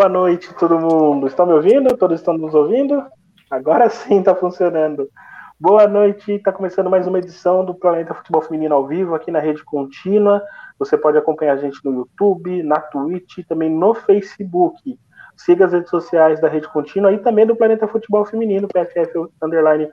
Boa noite todo mundo. Estão me ouvindo? Todos estão nos ouvindo? Agora sim está funcionando. Boa noite, está começando mais uma edição do Planeta Futebol Feminino ao vivo aqui na Rede Contínua. Você pode acompanhar a gente no YouTube, na Twitch e também no Facebook. Siga as redes sociais da Rede Contínua e também do Planeta Futebol Feminino, PFF Underline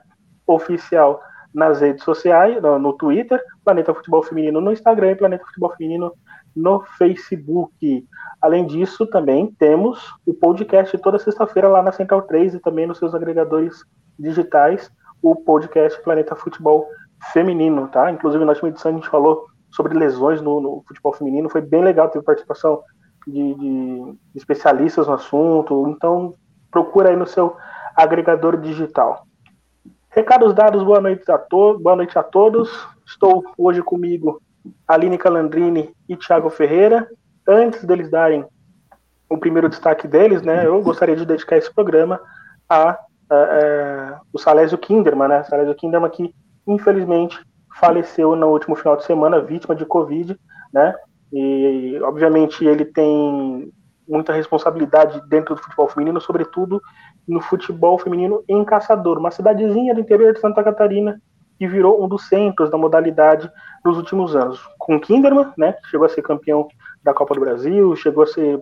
Oficial nas redes sociais, no Twitter, Planeta Futebol Feminino no Instagram e Planeta Futebol Feminino no Facebook. Além disso, também temos o podcast toda sexta-feira lá na Central 3 e também nos seus agregadores digitais, o podcast Planeta Futebol Feminino, tá? Inclusive, na última edição a gente falou sobre lesões no, no futebol feminino, foi bem legal, teve participação de, de, especialistas no assunto, então procura aí no seu agregador digital. Recados dados, boa noite a, to boa noite a todos. Estou hoje comigo Aline Calandrini e Thiago Ferreira. Antes deles darem o primeiro destaque deles, né, eu gostaria de dedicar esse programa a, a, a o Salésio Kinderman, né, Salésio Kinderman que infelizmente faleceu no último final de semana, vítima de Covid, né, e obviamente ele tem muita responsabilidade dentro do futebol feminino, sobretudo no futebol feminino em Caçador, uma cidadezinha do interior de Santa Catarina que virou um dos centros da modalidade nos últimos anos. Com Kinderman, né, que chegou a ser campeão da Copa do Brasil, chegou a ser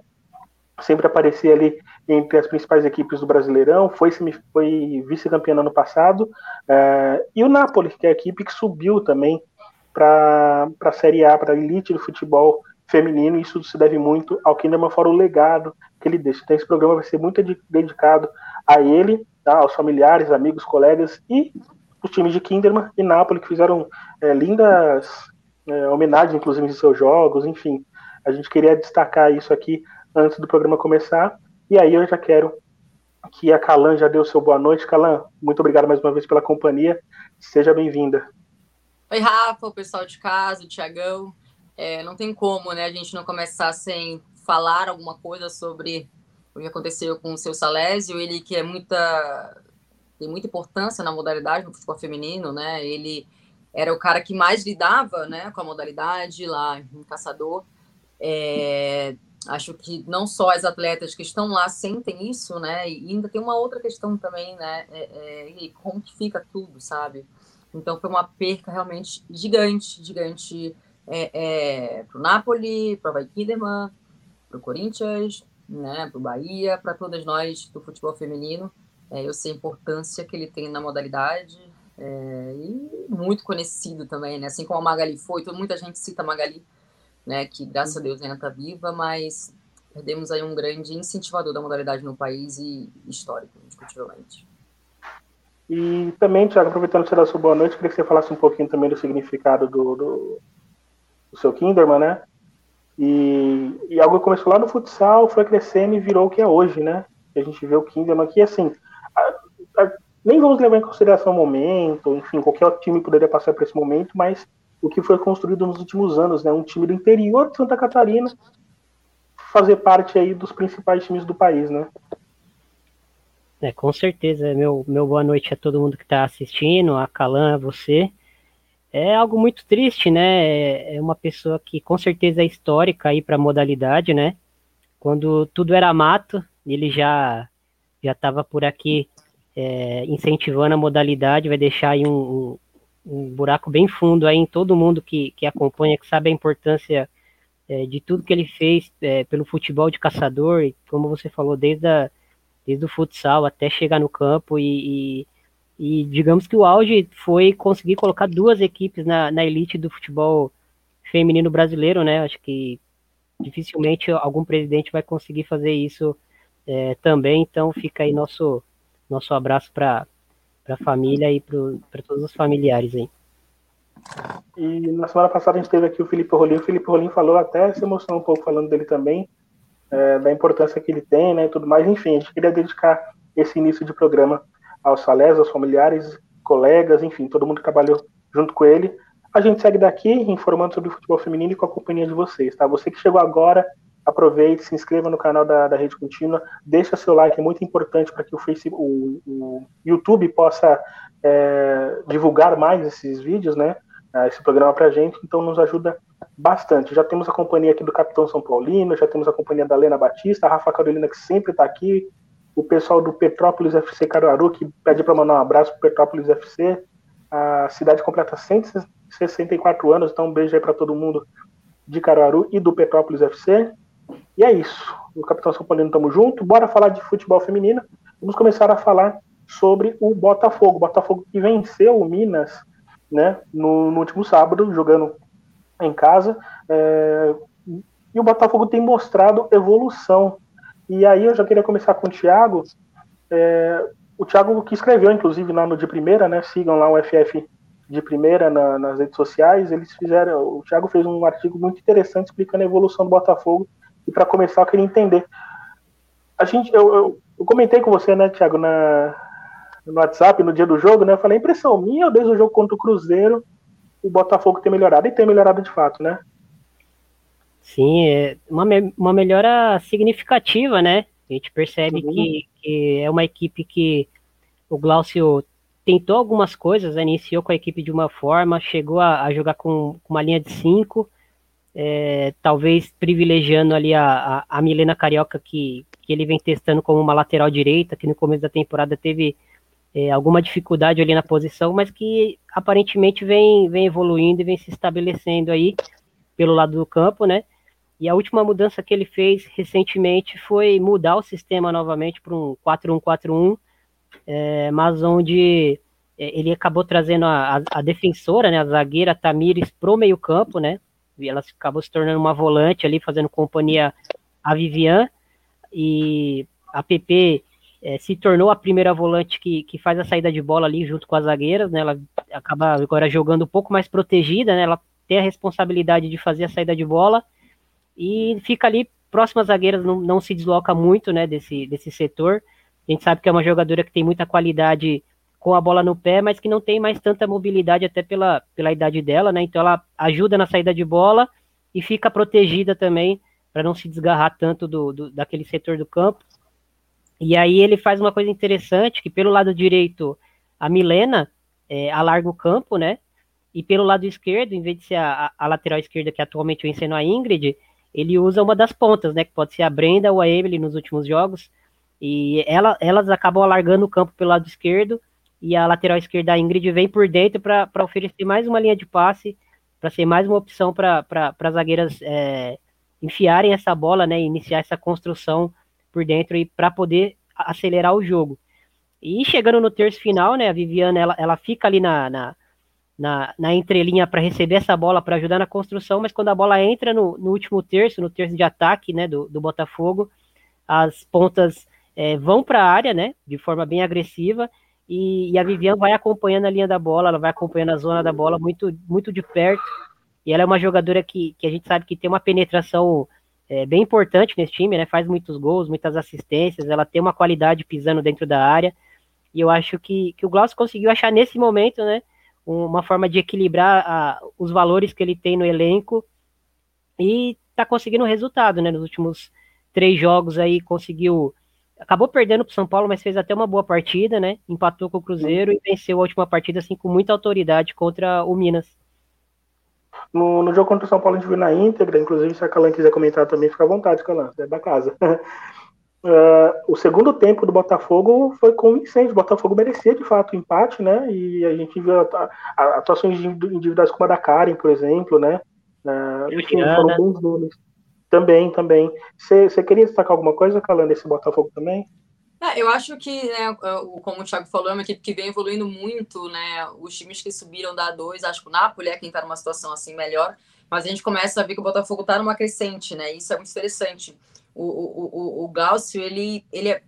sempre aparecer ali entre as principais equipes do Brasileirão, foi, foi vice-campeão ano passado, uh, e o Napoli, que é a equipe que subiu também para a Série A, para a elite do futebol feminino, e isso se deve muito ao Kinderman, fora o legado que ele deixa. Então esse programa vai ser muito dedicado a ele, tá, aos familiares, amigos, colegas e os times de Kinderman e Napoli, que fizeram é, lindas é, homenagens, inclusive, em seus jogos, enfim. A gente queria destacar isso aqui antes do programa começar. E aí eu já quero que a Calan já deu seu boa noite. Calan, muito obrigado mais uma vez pela companhia. Seja bem-vinda. Oi, Rafa, o pessoal de casa, o Tiagão. É, não tem como, né, a gente não começar sem falar alguma coisa sobre o que aconteceu com o seu Salésio, ele que é muita tem muita importância na modalidade no futebol feminino, né? Ele era o cara que mais lidava, né, com a modalidade lá em Caçador. É, acho que não só as atletas que estão lá sentem isso, né? E ainda tem uma outra questão também, né? É, é, como que fica tudo, sabe? Então foi uma perca realmente gigante, gigante é, é, para o Napoli, para o Kinderman, para o Corinthians, né? Para o Bahia, para todas nós do futebol feminino. É, eu sei a importância que ele tem na modalidade é, e muito conhecido também, né? Assim como a Magali foi, então, muita gente cita a Magali, né? Que graças a Deus ainda está viva, mas perdemos aí um grande incentivador da modalidade no país e histórico, indiscutivelmente. E também, Tiago, aproveitando que você dá sua boa noite, queria que você falasse um pouquinho também do significado do, do, do seu Kinderman, né? E, e algo que começou lá no futsal, foi crescendo e virou o que é hoje, né? A gente vê o Kinderman aqui, assim, nem vamos levar em consideração o momento, enfim, qualquer time poderia passar por esse momento, mas o que foi construído nos últimos anos, né? Um time do interior de Santa Catarina fazer parte aí dos principais times do país, né? É, com certeza. Meu, meu boa noite a todo mundo que está assistindo, a Calan, a você. É algo muito triste, né? É uma pessoa que com certeza é histórica aí para a modalidade, né? Quando tudo era mato, ele já já estava por aqui é, incentivando a modalidade, vai deixar aí um, um, um, buraco bem fundo aí em todo mundo que, que acompanha, que sabe a importância é, de tudo que ele fez é, pelo futebol de caçador, e como você falou, desde, a, desde o futsal até chegar no campo e, e, e, digamos que o auge foi conseguir colocar duas equipes na, na elite do futebol feminino brasileiro, né? Acho que dificilmente algum presidente vai conseguir fazer isso é, também. Então fica aí nosso, nosso abraço para a família e para todos os familiares aí. E na semana passada a gente teve aqui o Felipe Rolim. O Felipe Rolim falou até se emocionou um pouco falando dele também, é, da importância que ele tem, né, tudo mais. Enfim, a gente queria dedicar esse início de programa aos Salés, aos familiares, colegas, enfim, todo mundo que trabalhou junto com ele. A gente segue daqui informando sobre o futebol feminino e com a companhia de vocês, tá? Você que chegou agora, aproveite, se inscreva no canal da, da Rede Contínua, deixa seu like, é muito importante para que o, Facebook, o, o YouTube possa é, divulgar mais esses vídeos, né? Esse programa para a gente, então nos ajuda bastante. Já temos a companhia aqui do Capitão São Paulino, já temos a companhia da Lena Batista, a Rafa Carolina, que sempre está aqui, o pessoal do Petrópolis FC Caruaru, que pede para mandar um abraço para Petrópolis FC. A cidade completa 164 anos, então um beijo aí para todo mundo de Caruaru e do Petrópolis FC. E é isso. O Capitão São Paulino estamos junto. Bora falar de futebol feminino. Vamos começar a falar sobre o Botafogo. O Botafogo que venceu o Minas né, no, no último sábado, jogando em casa. É, e o Botafogo tem mostrado evolução. E aí eu já queria começar com o Thiago. É, o Thiago que escreveu, inclusive, lá no de primeira, né? Sigam lá o FF de primeira na, nas redes sociais. Eles fizeram. O Thiago fez um artigo muito interessante explicando a evolução do Botafogo. E para começar, eu queria entender. A gente, eu, eu, eu comentei com você, né, Thiago, na, no WhatsApp no dia do jogo, né? Eu falei, impressão minha, desde o jogo contra o Cruzeiro, o Botafogo tem melhorado. E tem melhorado de fato, né? Sim, é uma, uma melhora significativa, né? A gente percebe uhum. que, que, é uma equipe que o Glaucio tentou algumas coisas, né? iniciou com a equipe de uma forma, chegou a, a jogar com, com, uma linha de cinco, é, talvez privilegiando ali a, a, a, Milena Carioca, que, que ele vem testando como uma lateral direita, que no começo da temporada teve é, alguma dificuldade ali na posição, mas que aparentemente vem, vem evoluindo e vem se estabelecendo aí pelo lado do campo, né? E a última mudança que ele fez recentemente foi mudar o sistema novamente para um 4-1-4-1, é, mas onde é, ele acabou trazendo a, a, defensora, né, a zagueira Tamires, pro meio campo, né? Ela acabou se tornando uma volante ali, fazendo companhia a Vivian, e a PP é, se tornou a primeira volante que, que faz a saída de bola ali junto com as zagueiras, né? Ela acaba agora jogando um pouco mais protegida, né? Ela tem a responsabilidade de fazer a saída de bola e fica ali próxima às zagueiras, não, não se desloca muito, né? Desse, desse setor. A gente sabe que é uma jogadora que tem muita qualidade com a bola no pé, mas que não tem mais tanta mobilidade até pela, pela idade dela, né? Então ela ajuda na saída de bola e fica protegida também para não se desgarrar tanto do, do, daquele setor do campo. E aí ele faz uma coisa interessante, que pelo lado direito, a Milena é, alarga o campo, né? E pelo lado esquerdo, em vez de ser a, a lateral esquerda que atualmente vem sendo a Ingrid, ele usa uma das pontas, né? Que pode ser a Brenda ou a Emily nos últimos jogos. E ela, elas acabam alargando o campo pelo lado esquerdo e a lateral esquerda, a Ingrid, vem por dentro para oferecer mais uma linha de passe, para ser mais uma opção para as zagueiras é, enfiarem essa bola, né? Iniciar essa construção por dentro e para poder acelerar o jogo. E chegando no terço final, né, a Viviana ela, ela fica ali na, na, na, na entrelinha para receber essa bola para ajudar na construção, mas quando a bola entra no, no último terço, no terço de ataque né, do, do Botafogo, as pontas é, vão para a área né, de forma bem agressiva e, e, a Viviane vai acompanhando a linha da bola, ela vai acompanhando a zona da bola muito, muito de perto. E ela é uma jogadora que, que a gente sabe que tem uma penetração é, bem importante nesse time, né? Faz muitos gols, muitas assistências, ela tem uma qualidade pisando dentro da área. E eu acho que, que o Glaucio conseguiu achar nesse momento, né? Uma forma de equilibrar a, os valores que ele tem no elenco e tá conseguindo resultado, né? Nos últimos três jogos aí conseguiu. Acabou perdendo para São Paulo, mas fez até uma boa partida, né? Empatou com o Cruzeiro e venceu a última partida assim com muita autoridade contra o Minas. No, no jogo contra o São Paulo a gente viu na íntegra, inclusive se a Calan quiser comentar também, fica à vontade, Calan, é da casa. Uh, o segundo tempo do Botafogo foi convincente. O Botafogo merecia de fato o empate, né? E a gente viu atuações individuais como a da Karen, por exemplo, né? Uh, foram bons nomes. Também, também. Você queria destacar alguma coisa, Calan, desse Botafogo também? É, eu acho que, né, como o Thiago falou, é uma equipe que vem evoluindo muito, né? Os times que subiram da 2, acho que o Napoli é quem está numa situação assim melhor, mas a gente começa a ver que o Botafogo está numa crescente, né? Isso é muito interessante. O, o, o, o ele, ele, é,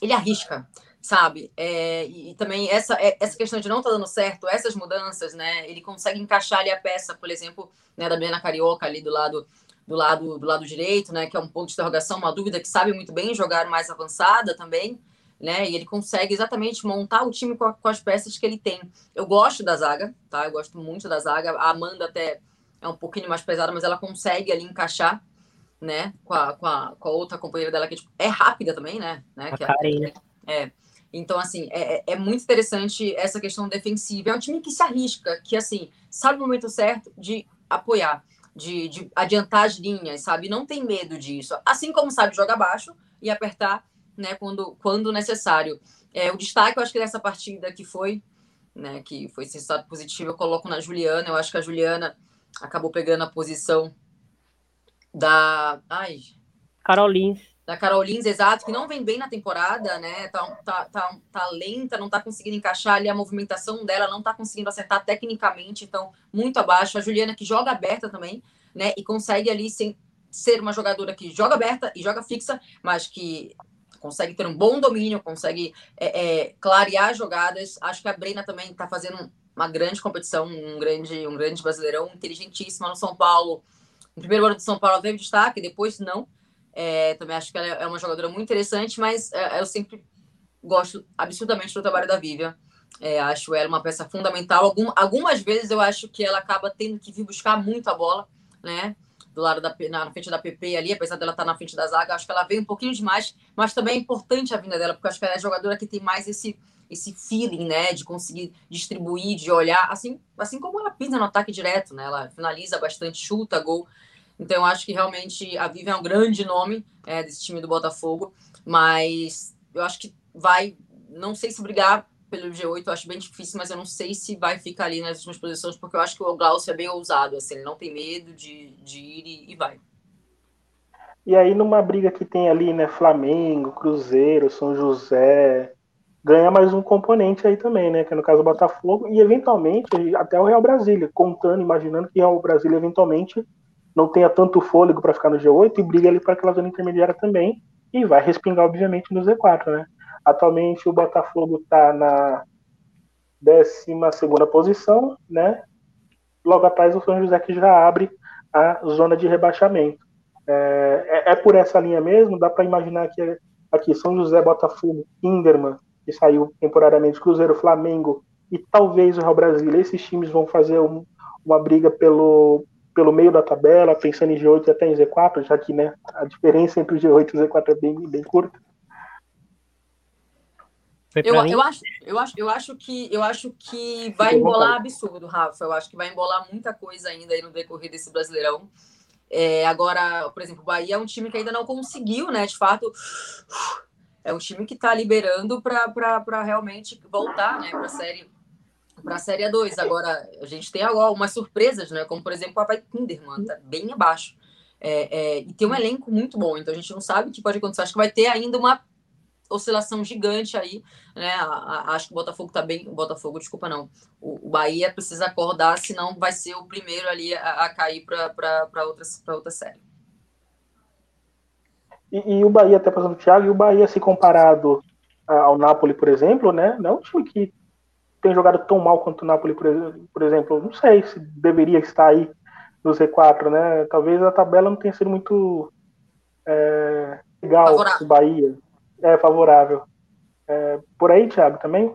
ele arrisca, sabe? É, e, também essa, é, essa questão de não estar tá dando certo, essas mudanças, né? Ele consegue encaixar ali a peça, por exemplo, né, da Bena Carioca ali do lado do lado do lado direito, né, que é um ponto de interrogação, uma dúvida que sabe muito bem jogar mais avançada também, né, e ele consegue exatamente montar o time com, a, com, as peças que ele tem. Eu gosto da zaga, tá? Eu gosto muito da zaga. A Amanda até é um pouquinho mais pesada, mas ela consegue ali encaixar, né, com a, com a, com a outra companheira dela que tipo, é rápida também, né, né? Que é, é, então, assim, é, é, é muito interessante essa questão defensiva. É um time que se arrisca, que, assim, sabe o momento certo de apoiar. De, de adiantar as linhas, sabe? Não tem medo disso. Assim como sabe jogar baixo e apertar né, quando, quando necessário. É, o destaque, eu acho que dessa partida que foi, né, que foi esse positivo, eu coloco na Juliana. Eu acho que a Juliana acabou pegando a posição da. Ai. Carol Lins. Da Carol Lins, exato, que não vem bem na temporada, né? Tá, tá, tá, tá lenta, não tá conseguindo encaixar ali a movimentação dela, não tá conseguindo acertar tecnicamente, então muito abaixo. A Juliana que joga aberta também, né? E consegue ali sem, ser uma jogadora que joga aberta e joga fixa, mas que consegue ter um bom domínio, consegue é, é, clarear jogadas. Acho que a Brena também está fazendo uma grande competição, um grande, um grande brasileirão, inteligentíssima no São Paulo. No primeiro ano do São Paulo teve destaque, depois não. É, também acho que ela é uma jogadora muito interessante, mas é, eu sempre gosto absurdamente do trabalho da Vivian. É, acho ela uma peça fundamental. Algum, algumas vezes eu acho que ela acaba tendo que vir buscar muito a bola, né? do lado da na frente da PP ali, apesar dela estar tá na frente da zaga, acho que ela veio um pouquinho demais, mas também é importante a vinda dela, porque acho que ela é a jogadora que tem mais esse esse feeling, né, de conseguir distribuir, de olhar, assim, assim como ela pisa no ataque direto, né? Ela finaliza bastante, chuta gol. Então eu acho que realmente a Vivian é um grande nome é, desse time do Botafogo, mas eu acho que vai, não sei se brigar pelo G8 eu acho bem difícil, mas eu não sei se vai ficar ali nas últimas posições, porque eu acho que o Glaucio é bem ousado, assim, ele não tem medo de, de ir e, e vai. E aí, numa briga que tem ali, né, Flamengo, Cruzeiro, São José, ganha mais um componente aí também, né, que é no caso o Botafogo, e eventualmente até o Real Brasília, contando, imaginando que o Real Brasília eventualmente não tenha tanto fôlego para ficar no G8 e briga ali para aquela zona intermediária também, e vai respingar, obviamente, no Z4, né. Atualmente o Botafogo está na 12 posição, né? Logo atrás o São José que já abre a zona de rebaixamento. É, é, é por essa linha mesmo, dá para imaginar que aqui São José, Botafogo, Kinderman, que saiu temporariamente, Cruzeiro, Flamengo e talvez o Real Brasília, esses times vão fazer um, uma briga pelo, pelo meio da tabela, pensando em G8 e até em Z4, já que né, a diferença entre o G8 e o Z4 é bem, bem curta. Eu, eu, acho, eu, acho, eu acho que eu acho que vai embolar absurdo, Rafa. Eu acho que vai embolar muita coisa ainda aí no decorrer desse Brasileirão. É, agora, por exemplo, o Bahia é um time que ainda não conseguiu, né? De fato, é um time que está liberando para realmente voltar, né? Para a série para a série 2. Agora, a gente tem algumas surpresas, né? Como, por exemplo, o Papai Kinderman, tá bem abaixo. É, é, e tem um elenco muito bom, então a gente não sabe o que pode acontecer. Acho que vai ter ainda uma oscilação gigante aí, né? acho que o Botafogo tá bem. O Botafogo, desculpa, não. O, o Bahia precisa acordar, senão vai ser o primeiro ali a, a cair para outra, outra série. E, e, o Bahia, até passando o Thiago, e o Bahia, se comparado ao Napoli, por exemplo, né? Não é um time que tem jogado tão mal quanto o Napoli, por, exemplo. Não sei se deveria estar aí no Z4, né? Talvez a tabela não tenha sido muito é, legal o Bahia é favorável. É, por aí, Thiago, também?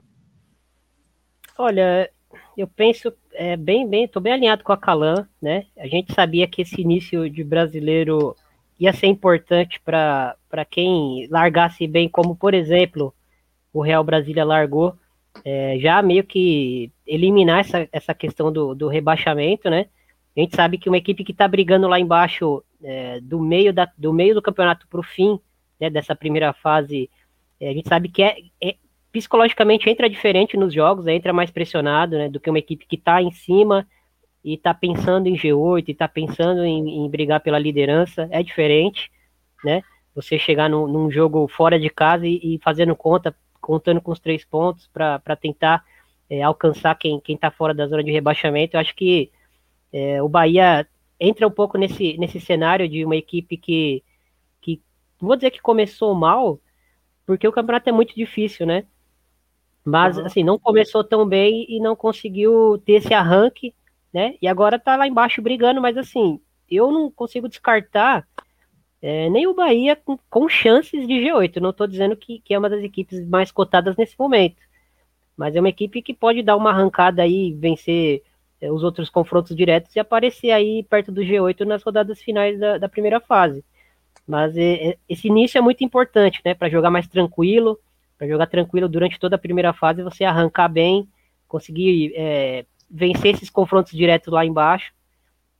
Olha, eu penso é, bem, bem, tô bem alinhado com a Calan, né? A gente sabia que esse início de brasileiro ia ser importante para quem largasse bem, como por exemplo o Real Brasília largou, é, já meio que eliminar essa, essa questão do, do rebaixamento, né? A gente sabe que uma equipe que está brigando lá embaixo é, do, meio da, do meio do campeonato para o fim né, dessa primeira fase, é, a gente sabe que é, é, psicologicamente entra diferente nos jogos, entra mais pressionado né, do que uma equipe que está em cima e está pensando em G8 e está pensando em, em, brigar pela liderança, é diferente, né? Você chegar num, num jogo fora de casa e, e, fazendo conta, contando com os três pontos para tentar é, alcançar quem está fora da zona de rebaixamento. Eu acho que é, o Bahia entra um pouco nesse, nesse cenário de uma equipe que não vou dizer que começou mal, porque o campeonato é muito difícil, né? Mas, uhum. assim, não começou tão bem e não conseguiu ter esse arranque, né? E agora tá lá embaixo brigando, mas, assim, eu não consigo descartar é, nem o Bahia com, com, chances de G8. não tô dizendo que, que é uma das equipes mais cotadas nesse momento. Mas é uma equipe que pode dar uma arrancada aí, vencer é, os outros confrontos diretos e aparecer aí perto do G8 nas rodadas finais da, da primeira fase. Mas é, é, esse início é muito importante, né? Para jogar mais tranquilo, para jogar tranquilo durante toda a primeira fase, você arrancar bem, conseguir é, vencer esses confrontos diretos lá embaixo.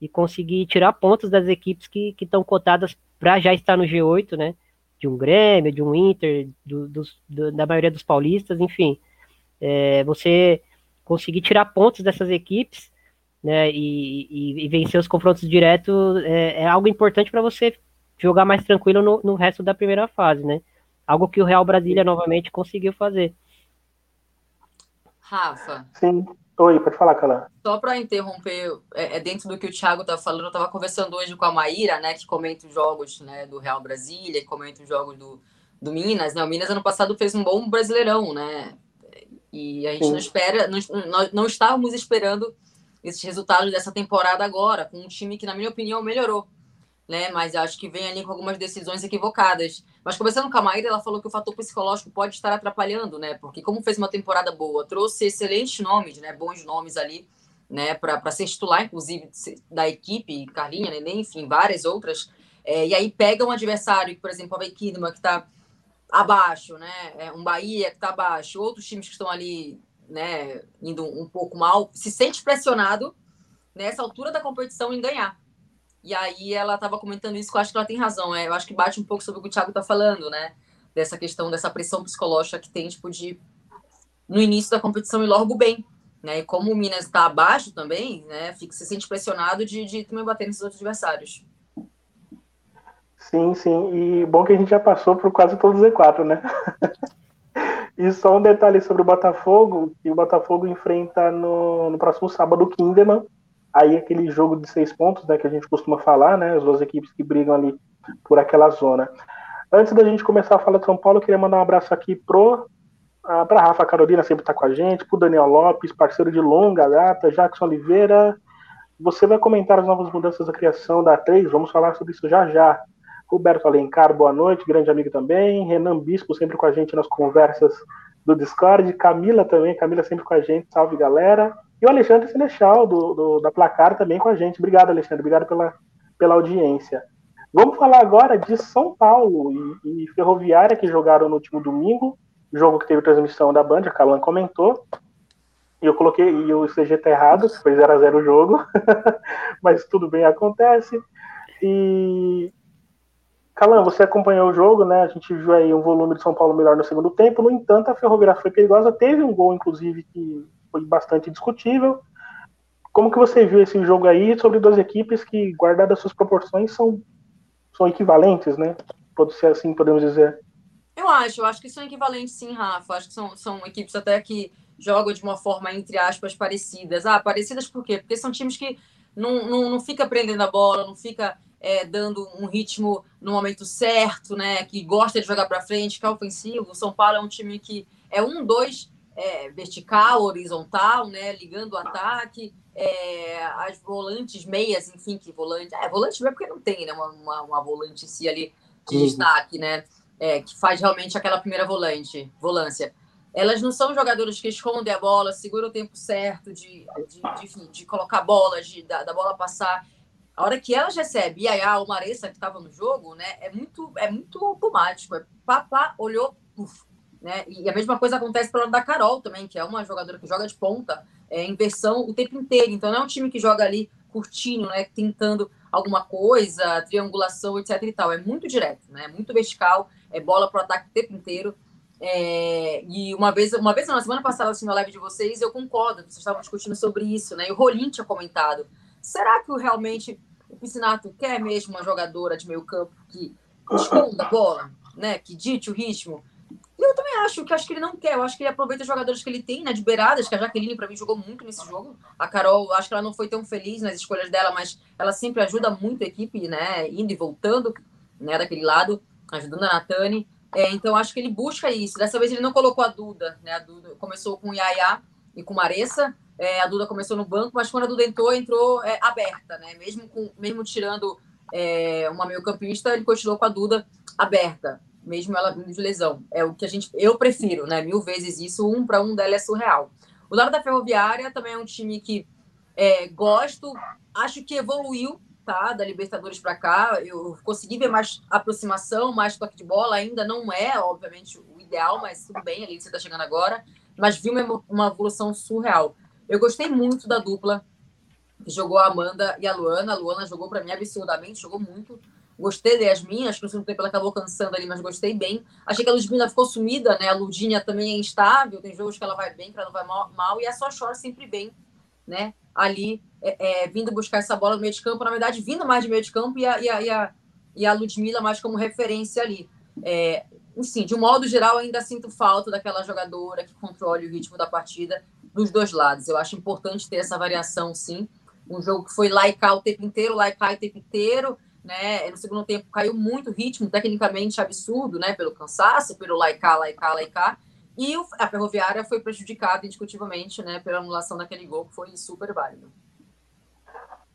e conseguir tirar pontos das equipes que estão cotadas para já estar no G8, né? De um Grêmio, de um Inter, do, do, da maioria dos paulistas, enfim. É, você conseguir tirar pontos dessas equipes né, e, e, e vencer os confrontos diretos é, é algo importante para você jogar mais tranquilo no, no, resto da primeira fase, né? Algo que o Real Brasília novamente conseguiu fazer. Rafa. Sim. Oi, pode falar, Cala. Só para interromper, é, é, dentro do que o Thiago estava falando, eu estava conversando hoje com a Maíra, né, que comenta os jogos né, do Real Brasília, que comenta os jogos do, do Minas, né? O Minas ano passado fez um bom brasileirão, né? E a gente Sim. não espera, não, nós não estávamos esperando esses resultados dessa temporada agora, com um time que, na minha opinião, melhorou. Né? Mas acho que vem ali com algumas decisões equivocadas. Mas conversando com a Maíra, ela falou que o fator psicológico pode estar atrapalhando, né? Porque como fez uma temporada boa, trouxe excelentes nomes, né? Bons nomes ali, né? Para ser titular, inclusive, da equipe, Carlinha, Neném, enfim, várias outras. É, e aí pega um adversário, por exemplo, a Vequidma, que está abaixo, né? É, um Bahia que está abaixo, outros times que estão ali né, indo um pouco mal, se sente pressionado nessa altura da competição em ganhar. E aí ela estava comentando isso, que eu acho que ela tem razão. É, eu acho que bate um pouco sobre o que o Thiago está falando, né? Dessa questão, dessa pressão psicológica que tem, tipo, de no início da competição ir logo bem. Né? E como o Minas está abaixo também, né? Fica, se sente pressionado de, de também bater nesses outros adversários. Sim, sim. E bom que a gente já passou por quase todos os Z4, né? E só um detalhe sobre o Botafogo, que o Botafogo enfrenta no, no próximo sábado o Kinderman. Aí aquele jogo de seis pontos, né, que a gente costuma falar, né? As duas equipes que brigam ali por aquela zona. Antes da gente começar a falar de São Paulo, eu queria mandar um abraço aqui pro uh, pra Rafa Carolina, sempre está com a gente, pro Daniel Lopes, parceiro de longa data, Jackson Oliveira. Você vai comentar as novas mudanças da criação da A3, vamos falar sobre isso já já. Roberto Alencar, boa noite, grande amigo também. Renan Bispo, sempre com a gente nas conversas do Discord. Camila também, Camila sempre com a gente, salve galera. E o Alexandre Senechal, do, do, da Placar, também com a gente. Obrigado, Alexandre, obrigado pela, pela audiência. Vamos falar agora de São Paulo e, e Ferroviária, que jogaram no último domingo, jogo que teve transmissão da Band, a Calan comentou. E eu coloquei, e o CG tá errado, foi 0x0 o jogo, mas tudo bem, acontece. E Calan, você acompanhou o jogo, né? A gente viu aí um volume de São Paulo melhor no segundo tempo. No entanto, a Ferroviária foi perigosa. Teve um gol, inclusive, que foi bastante discutível. Como que você viu esse jogo aí sobre duas equipes que, guardadas suas proporções, são, são equivalentes, né? Pode ser assim, podemos dizer. Eu acho, eu acho que são equivalentes sim, Rafa. Acho que são, são equipes até que jogam de uma forma, entre aspas, parecidas. Ah, parecidas por quê? Porque são times que não, não, não fica prendendo a bola, não fica é, dando um ritmo no momento certo, né? Que gosta de jogar para frente, que é ofensivo. O São Paulo é um time que é um, dois, é, vertical, horizontal, né? Ligando o ataque. É, as volantes meias, enfim, que volante. É, volante não é porque não tem, né? Uma, uma, uma volante em si ali de uhum. destaque, né? É, que faz realmente aquela primeira volante, volância. Elas não são jogadoras que escondem a bola, seguram o tempo certo de, de, de, de colocar bola, de, da, da bola passar a hora que elas recebem Yaya ou Maressa, que estava no jogo, né, é muito, é muito automático. É papá, olhou, uf, né? E a mesma coisa acontece pelo lado da Carol também, que é uma jogadora que joga de ponta, é, inversão o tempo inteiro. Então não é um time que joga ali curtinho, né, tentando alguma coisa, triangulação, etc e tal. É muito direto, né? Muito vertical, é bola para o ataque o tempo inteiro. É, e uma vez, uma vez na semana passada, assim, na live de vocês, eu concordo, vocês estavam discutindo sobre isso, né? E o Rolim tinha comentado será que realmente o Piscinato quer mesmo uma jogadora de meio campo que esconda a bola, né? Que dite o ritmo? E eu também acho que acho que ele não quer. Eu acho que ele aproveita os jogadores que ele tem, né? De beiradas, que a Jaqueline, para mim, jogou muito nesse jogo. A Carol, acho que ela não foi tão feliz nas escolhas dela, mas ela sempre ajuda muito a equipe, né? Indo e voltando, né? Daquele lado, ajudando a Natane. É, então, acho que ele busca isso. Dessa vez ele não colocou a Duda, né? A Duda começou com o Yaya e com Maressa. É, a Duda começou no banco, mas quando a Duda entrou, entrou é, aberta, né? Mesmo, com, mesmo tirando é, uma meio-campista, ele continuou com a Duda aberta, mesmo ela de lesão. É o que a gente. Eu prefiro, né? Mil vezes isso, um para um dela é surreal. O lado da Ferroviária também é um time que é, gosto, acho que evoluiu, tá? Da Libertadores para cá. Eu consegui ver mais aproximação, mais toque de bola. Ainda não é, obviamente, o ideal, mas tudo bem, ali você está chegando agora. Mas vi uma, uma evolução surreal. Eu gostei muito da dupla jogou a Amanda e a Luana. A Luana jogou para mim absurdamente, jogou muito. Gostei da Yasmin, acho que no segundo tempo ela acabou cansando ali, mas gostei bem. Achei que a Ludmilla ficou sumida, né? A Ludinha também é instável, tem jogos que ela vai bem, que ela não vai mal, e a Só Chora sempre bem, né? Ali, é, é, vindo buscar essa bola no meio de campo, na verdade, vindo mais de meio de campo e a, e a, e a, e a Ludmilla mais como referência ali. É, enfim, de um modo geral, ainda sinto falta daquela jogadora que controle o ritmo da partida dos dois lados. Eu acho importante ter essa variação, sim. Um jogo que foi cá o tempo inteiro, cá o tempo inteiro, né? No segundo tempo caiu muito ritmo, tecnicamente absurdo, né? Pelo cansaço, pelo lá e cá, lá e a Ferroviária foi prejudicada indiscutivelmente, né? Pela anulação daquele gol, que foi super válido.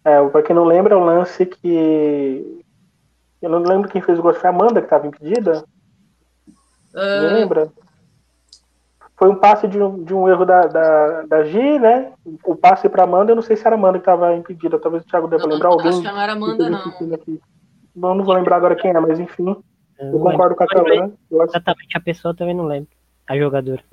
É, para quem não lembra, o lance que. Eu não lembro quem fez o gol, foi a Amanda que estava impedida. Uh... Lembra? Foi um passe de um, de um erro da, da, da Gi, né? O passe para Amanda, eu não sei se era Amanda que estava impedida, talvez o Thiago deva não, lembrar alguém. Acho que não era Amanda, não. Não, não vou lembrar agora quem é, mas enfim. Eu, eu concordo com a Carol, Exatamente, a pessoa também não lembra. A jogadora.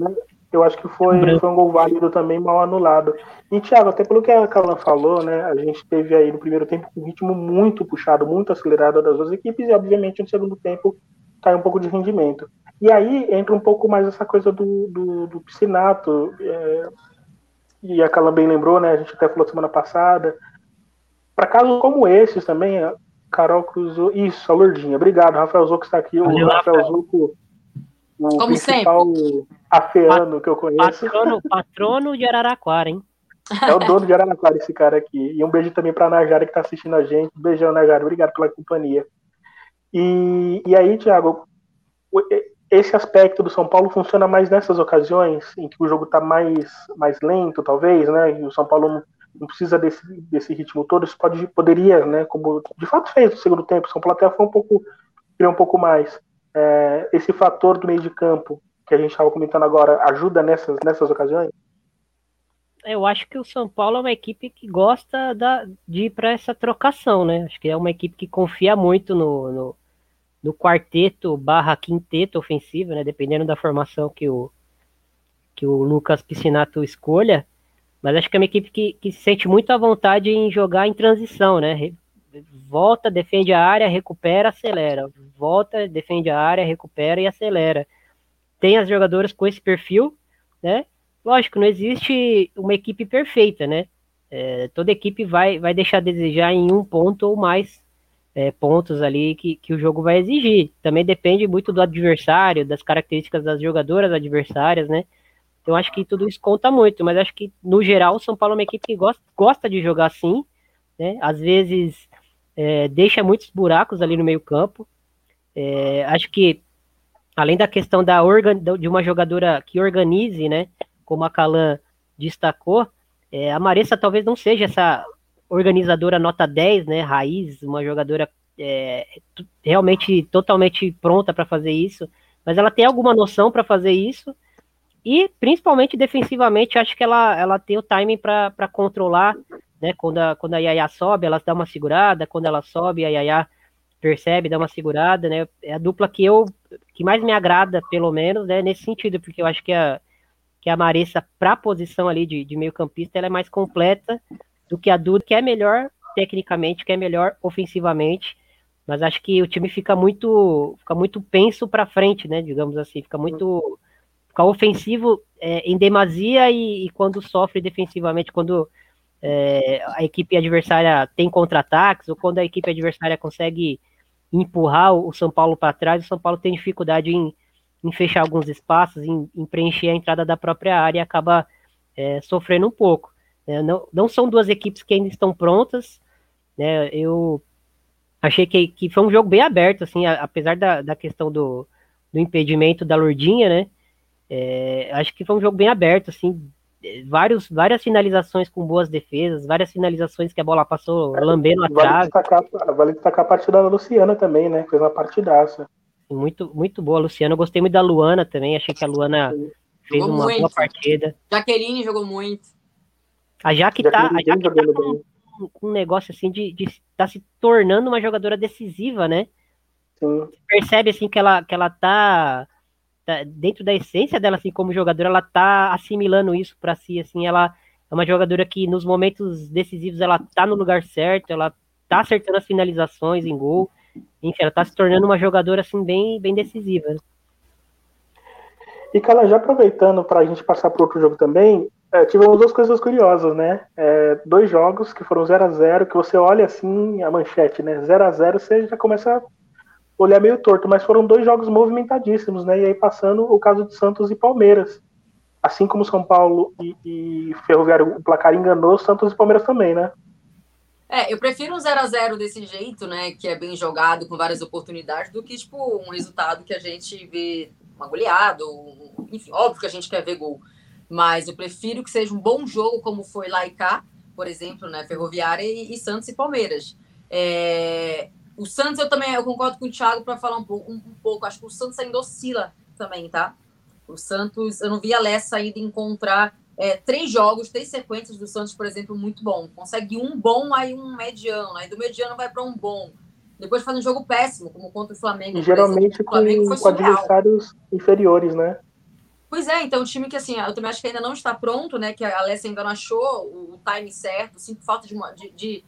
Eu acho que foi, foi um gol válido também, mal anulado. E, Thiago, até pelo que a Calan falou, né? A gente teve aí no primeiro tempo um ritmo muito puxado, muito acelerado das duas equipes, e obviamente no segundo tempo cai um pouco de rendimento. E aí entra um pouco mais essa coisa do, do, do piscinato, é, e a Calan bem lembrou, né? A gente até falou semana passada. Para casos como esses também, a Carol cruzou. Isso, a Lourdinha. Obrigado, Rafael Zucco está aqui. Valeu, o Rafael Zucco, o como principal sempre. afeano que eu conheço. Patrono, patrono de Araraquara, hein? É o dono de Araraquara, esse cara aqui. E um beijo também para a Najara que está assistindo a gente. Beijão, Najara. Obrigado pela companhia. E, e aí, Thiago, esse aspecto do São Paulo funciona mais nessas ocasiões em que o jogo está mais, mais lento, talvez, né? E o São Paulo não, não, precisa desse, desse ritmo todo. Isso pode, poderia, né? Como de fato fez no segundo tempo. O São Paulo até foi um pouco, um pouco mais. É, esse fator do meio de campo que a gente estava comentando agora ajuda nessas, nessas ocasiões? Eu acho que o São Paulo é uma equipe que gosta da, de ir para essa trocação, né? Acho que é uma equipe que confia muito no, no no quarteto barra quinteto ofensivo, né? Dependendo da formação que o, que o Lucas Piscinato escolha. Mas acho que é uma equipe que, que se sente muito à vontade em jogar em transição, né? Volta, defende a área, recupera, acelera. Volta, defende a área, recupera e acelera. Tem as jogadoras com esse perfil, né? Lógico, não existe uma equipe perfeita, né? É, toda equipe vai, vai deixar a desejar em um ponto ou mais é, pontos ali que, que o jogo vai exigir. Também depende muito do adversário, das características das jogadoras adversárias, né? Então acho que tudo isso conta muito, mas acho que no geral o São Paulo é uma equipe que gosta, gosta de jogar assim, né? Às vezes é, deixa muitos buracos ali no meio campo. É, acho que além da questão da organ, de uma jogadora que organize, né? Como a Calan destacou, é, a Maressa talvez não seja essa organizadora nota 10, né? Raiz, uma jogadora é, realmente totalmente pronta para fazer isso, mas ela tem alguma noção para fazer isso. E principalmente defensivamente, acho que ela, ela tem o timing para controlar, né? Quando a, quando a Yaya sobe, ela dá uma segurada, quando ela sobe, a Yaya percebe, dá uma segurada, né? É a dupla que eu que mais me agrada, pelo menos, né? Nesse sentido, porque eu acho que a, que a Maressa, para a posição ali de, de meio campista, ela é mais completa do que a Duda, que é melhor tecnicamente, que é melhor ofensivamente, mas acho que o time fica muito fica muito penso para frente, né, digamos assim, fica muito fica ofensivo é, em demasia e, e, quando sofre defensivamente, quando é, a equipe adversária tem contra-ataques ou quando a equipe adversária consegue empurrar o São Paulo para trás, o São Paulo tem dificuldade em, em fechar alguns espaços, em, em, preencher a entrada da própria área e acaba é, sofrendo um pouco. Né? Não, não são duas equipes que ainda estão prontas. Né? Eu achei que, que foi um jogo bem aberto, assim, a, apesar da, da questão do, do impedimento da Lourdinha, né? É, acho que foi um jogo bem aberto, assim, vários, várias finalizações com boas defesas, várias finalizações que a bola passou lambendo a vale trave. Destacar, vale destacar a partida da Luciana também, né? Fez uma partidaça. Muito, muito boa, Luciana. Eu gostei muito da Luana também, achei que a Luana fez jogou uma muito. boa partida. Jaqueline jogou muito. A Jaque tá, a Jaque tá com, com, um negócio assim de, de tá se tornando uma jogadora decisiva, né? Sim. Percebe assim que ela, que ela tá, tá, dentro da essência dela assim como jogadora, ela tá assimilando isso para si assim, ela é uma jogadora que nos momentos decisivos ela tá no lugar certo, ela tá acertando as finalizações em gol. Enfim, ela tá se tornando uma jogadora assim bem, bem decisiva. E Carla, já aproveitando para a gente passar para outro jogo também, é, tivemos duas coisas curiosas, né? É, dois jogos que foram 0 a 0 que você olha assim a manchete, né? 0 a 0 você já começa a olhar meio torto, mas foram dois jogos movimentadíssimos, né? E aí passando o caso de Santos e Palmeiras. Assim como São Paulo e, e Ferroviário, o placar enganou, Santos e Palmeiras também, né? É, eu prefiro um 0 a 0 desse jeito, né? Que é bem jogado, com várias oportunidades, do que, tipo, um resultado que a gente vê uma goleada, ou, enfim, óbvio que a gente quer ver gol. Mas eu prefiro que seja um bom jogo, como foi lá e cá, por exemplo, né? Ferroviária e, e Santos e Palmeiras. É, o Santos, eu também eu concordo com o Thiago para falar um pouco, um, um, pouco. Acho que o Santos ainda oscila também, tá? O Santos, eu não vi a Lessa ainda encontrar é, três jogos, três sequências do Santos, por exemplo, muito bom. Consegue um bom, aí um mediano. Aí do mediano vai para um bom. Depois faz um jogo péssimo, como contra o Flamengo. E geralmente exemplo, com, Flamengo com adversários inferiores, né? Pois é, então o time que assim, eu também acho que ainda não está pronto, né? Que a Alessia ainda não achou o, time certo, sinto falta de, de,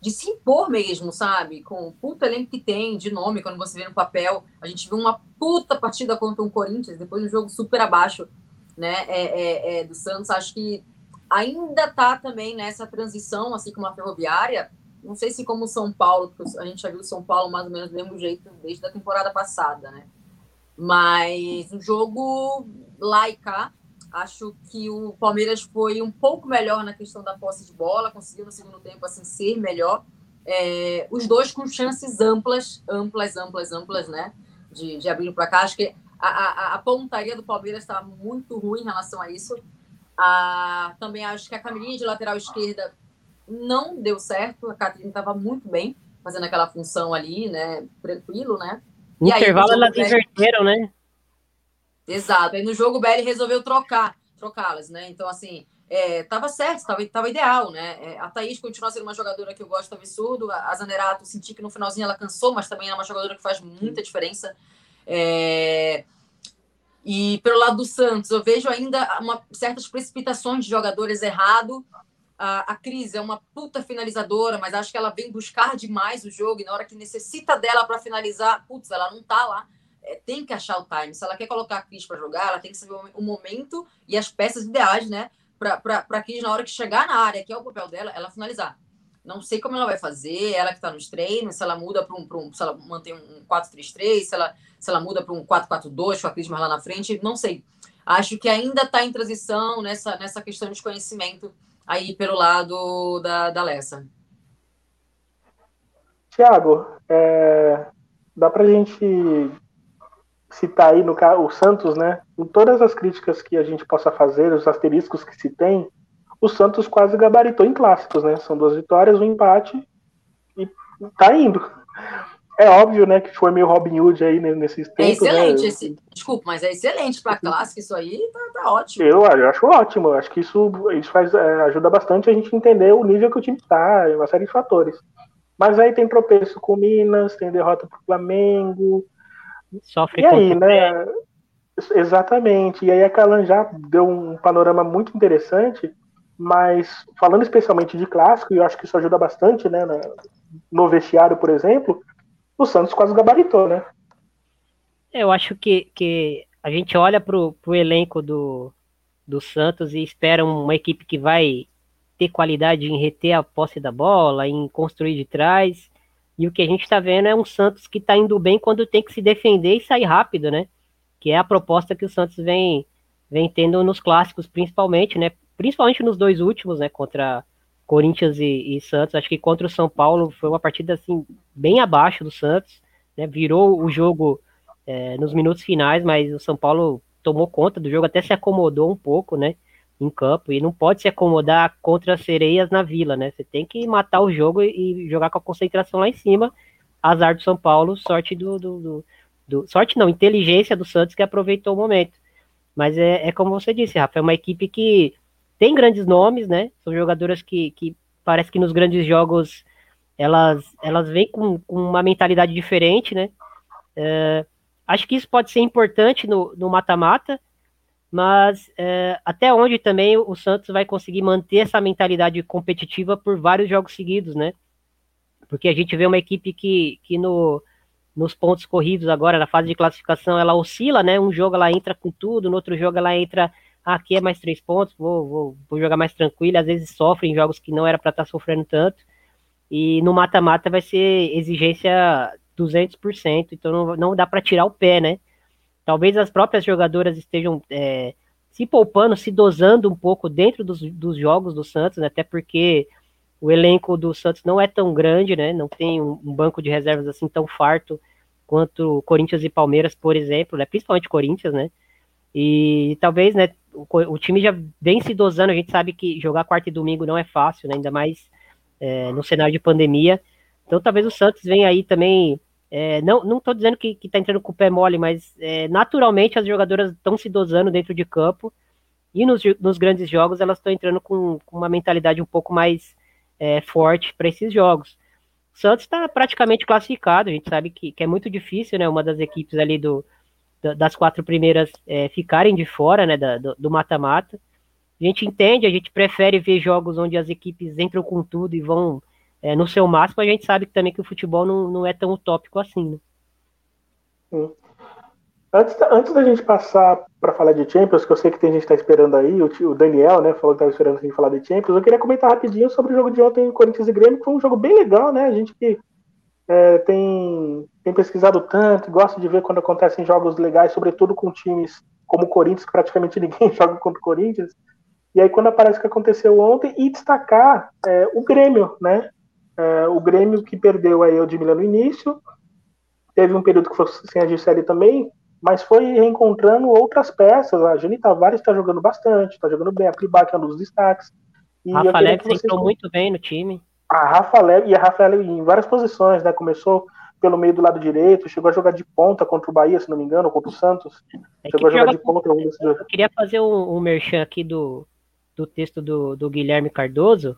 de, se impor mesmo, sabe? Com o puta elenco que tem, de nome, quando você vê no papel. A gente viu uma puta partida contra um Corinthians, depois um jogo super abaixo, né? É, é, é, do Santos. Acho que ainda tá também nessa transição, assim como a Ferroviária. Não sei se como São Paulo, porque a gente já viu São Paulo mais ou menos do mesmo jeito desde a temporada passada, né? Mas o jogo lá e cá, acho que o Palmeiras foi um pouco melhor na questão da posse de bola, conseguiu no segundo tempo assim ser melhor. É, os dois com chances amplas, amplas, amplas, amplas, né? De, de abrir para cá. Acho que a, a, a pontaria do Palmeiras estava muito ruim em relação a isso. Também acho que a camisinha de lateral esquerda não deu certo. A Catarina estava muito bem fazendo aquela função ali, né? Tranquilo, né? No e intervalo aí, elas inverteram, né? Exato. Aí no jogo o BL resolveu trocar, trocá-las, né? Então, assim, é, tava certo, tava, tava ideal, né? É, a Thaís continua sendo uma jogadora que eu gosto absurdo. A Zanerato, senti que no finalzinho ela cansou, mas também é uma jogadora que faz muita diferença. É... E pelo lado do Santos, eu vejo ainda uma, certas precipitações de jogadores errado. A, a Cris é uma puta finalizadora, mas acho que ela vem buscar demais o jogo e na hora que necessita dela para finalizar, putz, ela não tá lá. É, tem que achar o time. Se ela quer colocar a Cris para jogar, ela tem que saber o momento e as peças ideais, né? Para a Cris, na hora que chegar na área, que é o papel dela, ela finalizar. Não sei como ela vai fazer, ela que está nos treinos, se ela muda para um, um. Se ela mantém um 4-3-3, se ela, se ela muda para um 4-4-2 com a Cris mais lá na frente, não sei. Acho que ainda está em transição nessa, nessa questão de conhecimento aí pelo lado da, da Lessa. Tiago, é, dá para a gente citar aí no o Santos, né? Em todas as críticas que a gente possa fazer, os asteriscos que se tem, o Santos quase gabaritou em clássicos, né? São duas vitórias, um empate e tá indo. É óbvio, né, que foi meio Robin Hood aí nesses tempos. É excelente, né? esse, desculpa, mas é excelente para clássico isso aí, tá, tá, ótimo. Eu, eu acho ótimo, eu acho que isso, isso faz, é, ajuda bastante a gente entender o nível que o time tá, uma série de fatores. Mas aí tem tropeço com Minas, tem derrota pro Flamengo. Sofre e aí, né? Exatamente. E aí a Calan já deu um panorama muito interessante, mas falando especialmente de clássico, e eu acho que isso ajuda bastante, né, no vestiário, por exemplo, o Santos quase gabaritou, né? Eu acho que, que a gente olha pro, pro elenco do, do Santos e espera uma equipe que vai ter qualidade em reter a posse da bola, em construir de trás. E o que a gente está vendo é um Santos que está indo bem quando tem que se defender e sair rápido, né? Que é a proposta que o Santos vem, vem tendo nos clássicos, principalmente, né? Principalmente nos dois últimos, né? Contra Corinthians e, e, Santos. Acho que contra o São Paulo foi uma partida assim bem abaixo do Santos, né? Virou o jogo é, nos minutos finais, mas o São Paulo tomou conta do jogo, até se acomodou um pouco, né? Em campo e não pode se acomodar contra sereias na Vila, né? Você tem que matar o jogo e, jogar com a concentração lá em cima. Azar do São Paulo, sorte do, do, do, do sorte não, inteligência do Santos que aproveitou o momento. Mas é, é como você disse, Rafa, é uma equipe que tem grandes nomes, né? São jogadoras que, que parece que nos grandes jogos elas, elas vêm com, com uma mentalidade diferente, né? É, acho que isso pode ser importante no mata-mata, mas é, até onde também o Santos vai conseguir manter essa mentalidade competitiva por vários jogos seguidos, né? Porque a gente vê uma equipe que, que no, nos pontos corridos agora, na fase de classificação, ela oscila, né? Um jogo ela entra com tudo, no outro jogo ela entra, aqui é mais três pontos, vou, vou, vou jogar mais tranquilo, às vezes sofre em jogos que não era para estar tá sofrendo tanto. E no mata-mata vai ser exigência 200%, então não, não dá para tirar o pé, né? Talvez as próprias jogadoras estejam é, se poupando, se dosando um pouco dentro dos, dos jogos do Santos, né? até porque o elenco do Santos não é tão grande, né? Não tem um, um banco de reservas assim tão farto quanto Corinthians e Palmeiras, por exemplo, né? Principalmente Corinthians, né? E talvez, né? O, o, time já vem se dosando. A gente sabe que jogar quarta e domingo não é fácil, né? Ainda mais é, no cenário de pandemia. Então talvez o Santos venha aí também. É, não, não dizendo que, que tá entrando com o pé mole, mas é, naturalmente as jogadoras estão se dosando dentro de campo. E nos, nos grandes jogos elas estão entrando com, com, uma mentalidade um pouco mais é, forte para esses jogos. O Santos está praticamente classificado, a gente sabe que, que, é muito difícil, né? Uma das equipes ali do, das quatro primeiras é, ficarem de fora né, da, do mata-mata. A gente entende, a gente prefere ver jogos onde as equipes entram com tudo e vão é, no seu máximo, a gente sabe também que o futebol não, não é tão utópico assim. Né? Antes, da, antes da gente passar para falar de Champions, que eu sei que tem gente que está esperando aí, o, o, Daniel, né, falou que estava esperando a gente falar de Champions, eu queria comentar rapidinho sobre o jogo de ontem, Corinthians e Grêmio, que foi um jogo bem legal, né? A gente que é, tem, tem pesquisado tanto, gosta de ver quando acontecem jogos legais, sobretudo com times como o Corinthians, que praticamente ninguém joga contra o Corinthians. E aí, quando aparece o que aconteceu ontem, e destacar é, o Grêmio, né? É, o Grêmio que perdeu a Eudmila no início, teve um período que foi sem a Gisele também, mas foi reencontrando outras peças. A Jani Tavares está jogando bastante, está jogando bem, a Plibac é um dos destaques. E Rafa vocês... entrou muito bem no time. A Rafa Leves, e a Rafa Leves em várias posições, né? Começou pelo meio do lado direito, chegou a jogar de ponta contra o Bahia, se não me engano, contra o Santos. É chegou a jogar de ponta. Eu queria fazer um, um merchan aqui do, do texto do, do Guilherme Cardoso,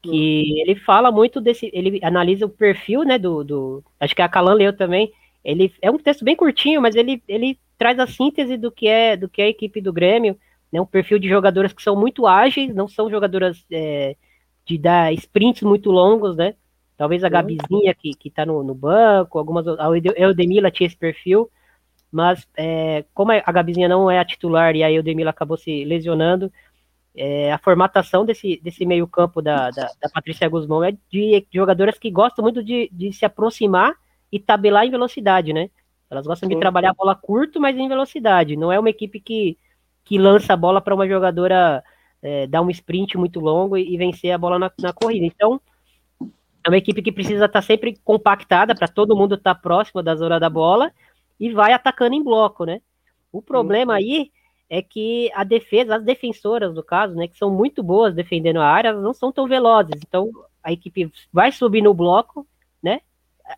que ele fala muito desse, ele analisa o perfil, né, do, do acho que a Calan leu também, ele é um texto bem curtinho, mas ele, ele traz a síntese do que é do que é a equipe do Grêmio, né, um perfil de jogadoras que são muito ágeis, não são jogadoras é, de dar sprints muito longos, né, talvez a Gabizinha que, que tá no, no banco, algumas, a Eudemila tinha esse perfil, mas é, como a Gabizinha não é a titular e a Eudemila acabou se lesionando, é, a formatação desse, desse meio campo da, da, da, Patrícia Guzmão é de jogadoras que gostam muito de, de se aproximar e tabelar em velocidade, né? Elas gostam de trabalhar a bola curto, mas em velocidade. Não é uma equipe que, que lança a bola para uma jogadora é, dar um sprint muito longo e, e vencer a bola na, na, corrida. Então, é uma equipe que precisa estar tá sempre compactada para todo mundo estar tá próximo da zona da bola e vai atacando em bloco, né? O problema aí é que a defesa, as defensoras, no caso, né, que são muito boas defendendo a área, elas não são tão velozes. Então, a equipe vai subir no bloco, né,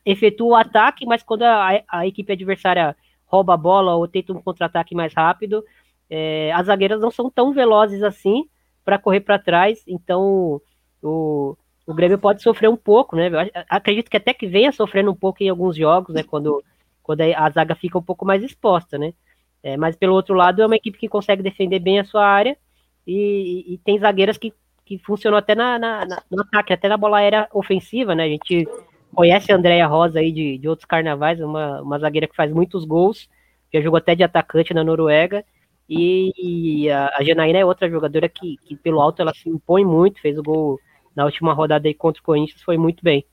efetua o ataque, mas quando a, a equipe adversária rouba a bola ou tenta um contra-ataque mais rápido, é, as zagueiras não são tão velozes assim para correr para trás. Então, o, o Grêmio pode sofrer um pouco, né? acredito que até que venha sofrendo um pouco em alguns jogos, né? Quando, quando a zaga fica um pouco mais exposta, né? É, mas pelo outro lado, é uma equipe que consegue defender bem a sua área e, e, tem zagueiras que, que funcionam até na, na, na, no ataque, até na bola aérea ofensiva, né? A gente conhece a Andréia Rosa aí de, de outros carnavais, uma, uma zagueira que faz muitos gols, já jogou até de atacante na Noruega. E, a, a Janaína é outra jogadora que, que, pelo alto, ela se impõe muito, fez o gol na última rodada aí contra o Corinthians, foi muito bem.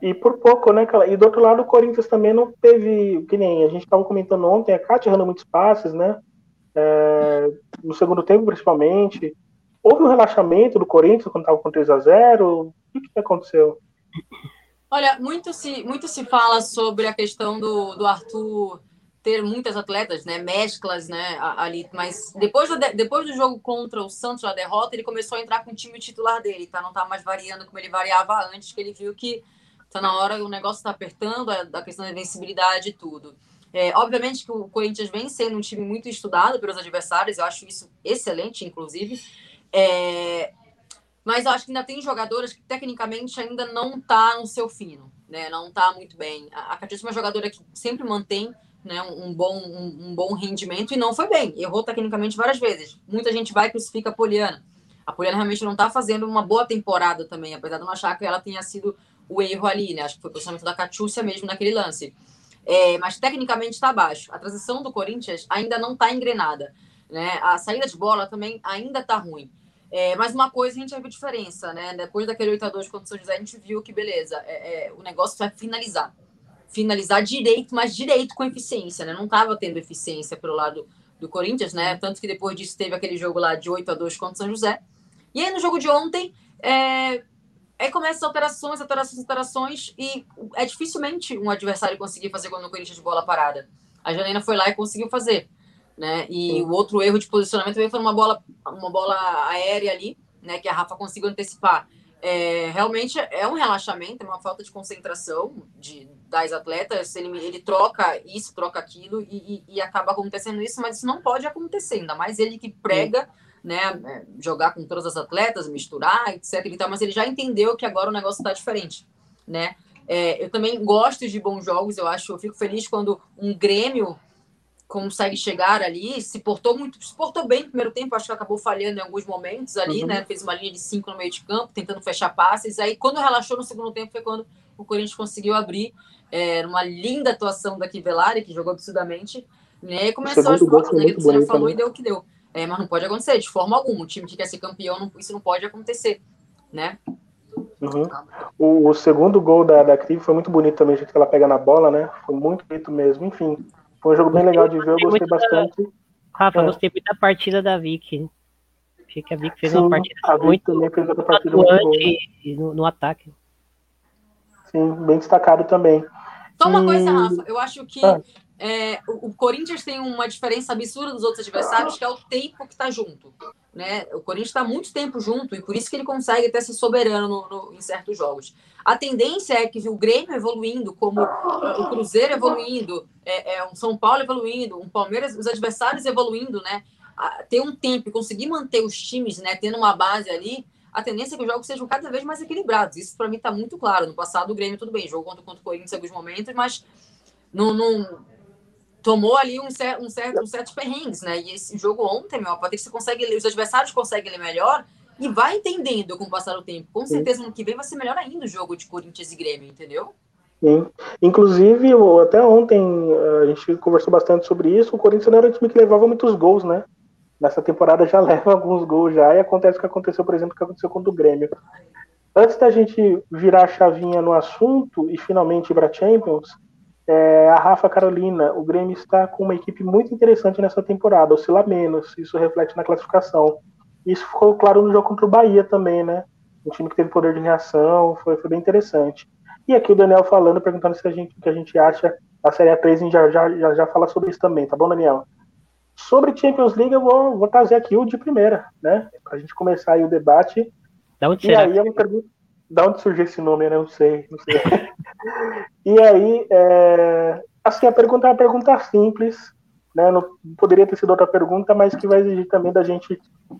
E por pouco, né, cara? E do outro lado, o Corinthians também não teve, que nem a gente estava comentando ontem, a Cátia errando muitos passes, né? É, no segundo tempo, principalmente. Houve um relaxamento do Corinthians quando estava com 3 a 0 O que, que aconteceu? Olha, muito se, muito se fala sobre a questão do, do Arthur ter muitas atletas, né, mesclas, né, ali, mas depois do, depois do jogo contra o Santos, a derrota, ele começou a entrar com o time titular dele, tá? Não tá mais variando como ele variava antes, que ele viu que Tá na hora, o negócio está apertando, a, a questão da invencibilidade e tudo. É, obviamente que o Corinthians vem sendo um time muito estudado pelos adversários, eu acho isso excelente, inclusive. É, mas eu acho que ainda tem jogadoras que tecnicamente ainda não tá no seu fino, né? Não tá muito bem. A, a é uma jogadora que sempre mantém né, um, bom, um, um, bom rendimento e não foi bem. Errou tecnicamente várias vezes. Muita gente vai e crucifica a Poliana. A Poliana realmente não está fazendo uma boa temporada também, apesar de não achar que ela tenha sido o erro ali, né? Acho que foi o posicionamento da Catiúcia mesmo naquele lance. É, mas tecnicamente está abaixo. A transição do Corinthians ainda não está engrenada. Né? A saída de bola também ainda está ruim. É, mas uma coisa a gente já viu diferença, né? Depois daquele 8 a 2 contra o São José, a gente viu que, beleza, é, é, o negócio vai finalizar. Finalizar direito, mas direito com eficiência, né? Não estava tendo eficiência pelo lado do Corinthians, né? Tanto que depois disso teve aquele jogo lá de 8 a 2 contra o São José. E aí no jogo de ontem, é, aí começa as alterações, alterações, alterações, e é dificilmente um adversário conseguir fazer gol no Corinthians de bola parada. A Janina foi lá e conseguiu fazer né? E o outro erro de posicionamento também foi uma bola, uma bola aérea ali, né? Que a Rafa conseguiu antecipar. É, realmente é um relaxamento, é uma falta de concentração de, das atletas. Ele, ele troca isso, troca aquilo e, e, e, acaba acontecendo isso, mas isso não pode acontecer, ainda mais ele que prega, né? É, jogar com todas as atletas, misturar, etc. E tal, mas ele já entendeu que agora o negócio está diferente, né? É, eu também gosto de bons jogos, eu acho, eu fico feliz quando um Grêmio consegue chegar ali, se portou muito, se portou bem no primeiro tempo, acho que acabou falhando em alguns momentos ali, uhum. né? Fez uma linha de cinco no meio de campo, tentando fechar passes. Aí, quando relaxou no segundo tempo, foi quando o Corinthians conseguiu abrir é, uma linda atuação da Kivelari, que jogou absurdamente, né? E começou as provas, né? Que você já falou e deu o que deu. É, mas não pode acontecer, de forma alguma. Um time que quer ser campeão, não, isso não pode acontecer, né? Uhum. O, o, segundo gol da, da Crive foi muito bonito também, o jeito que ela pega na bola, né? Foi muito bonito mesmo. Enfim, foi um jogo bem legal de ver, eu gostei bastante. Da... Rafa, é. gostei muito da partida da Vicky. Achei que a Vicky fez Sim, uma partida muito também fez outra partida muito no, no, ataque. Sim, bem destacado também. Só uma coisa, Rafa, eu acho que ah. é, o, Corinthians tem uma diferença absurda dos outros adversários, que é o tempo que está junto. Né? O Corinthians está muito tempo junto e por isso que ele consegue até ser soberano no, no, em certos jogos. A tendência é que o Grêmio evoluindo, como o Cruzeiro evoluindo, é, é um São Paulo evoluindo, um Palmeiras, os adversários evoluindo, né? ter um tempo e conseguir manter os times, né, tendo uma base ali, a tendência é que os jogos sejam cada vez mais equilibrados. Isso para mim está muito claro. No passado, o Grêmio, tudo bem, jogou contra, contra o Corinthians em alguns momentos, mas não, não tomou ali um, cer um certo, um certos perrengues, né? E esse jogo ontem, meu, a Patrícia consegue ler, os adversários conseguem ler melhor e vai entendendo com o passar do tempo. Com certeza, no que vem vai ser melhor ainda o jogo de Corinthians e Grêmio, entendeu? Sim. Inclusive, até ontem a gente conversou bastante sobre isso. O Corinthians não era um time que levava muitos gols, né? Nessa temporada já leva alguns gols já, e acontece o que aconteceu, por exemplo, o que aconteceu contra o Grêmio. Antes da gente virar a chavinha no assunto e finalmente ir para Champions, é, a Rafa Carolina, o Grêmio está com uma equipe muito interessante nessa temporada, oscila menos, isso reflete na classificação. Isso ficou claro no jogo contra o Bahia também, né? Um time que teve poder de reação, foi, foi bem interessante. E aqui o Daniel falando, perguntando se a gente, o que a gente acha da Série A3, a gente já, já, já fala sobre isso também, tá bom, Daniel? Sobre Champions League, eu vou, vou trazer aqui o de primeira, né? Pra gente começar aí o debate. Da onde e aí eu me pergunto, da onde surgiu esse nome, né? Não sei, não sei. e aí, é, assim, a pergunta é uma pergunta simples, né? Não poderia ter sido outra pergunta, mas que vai exigir também da gente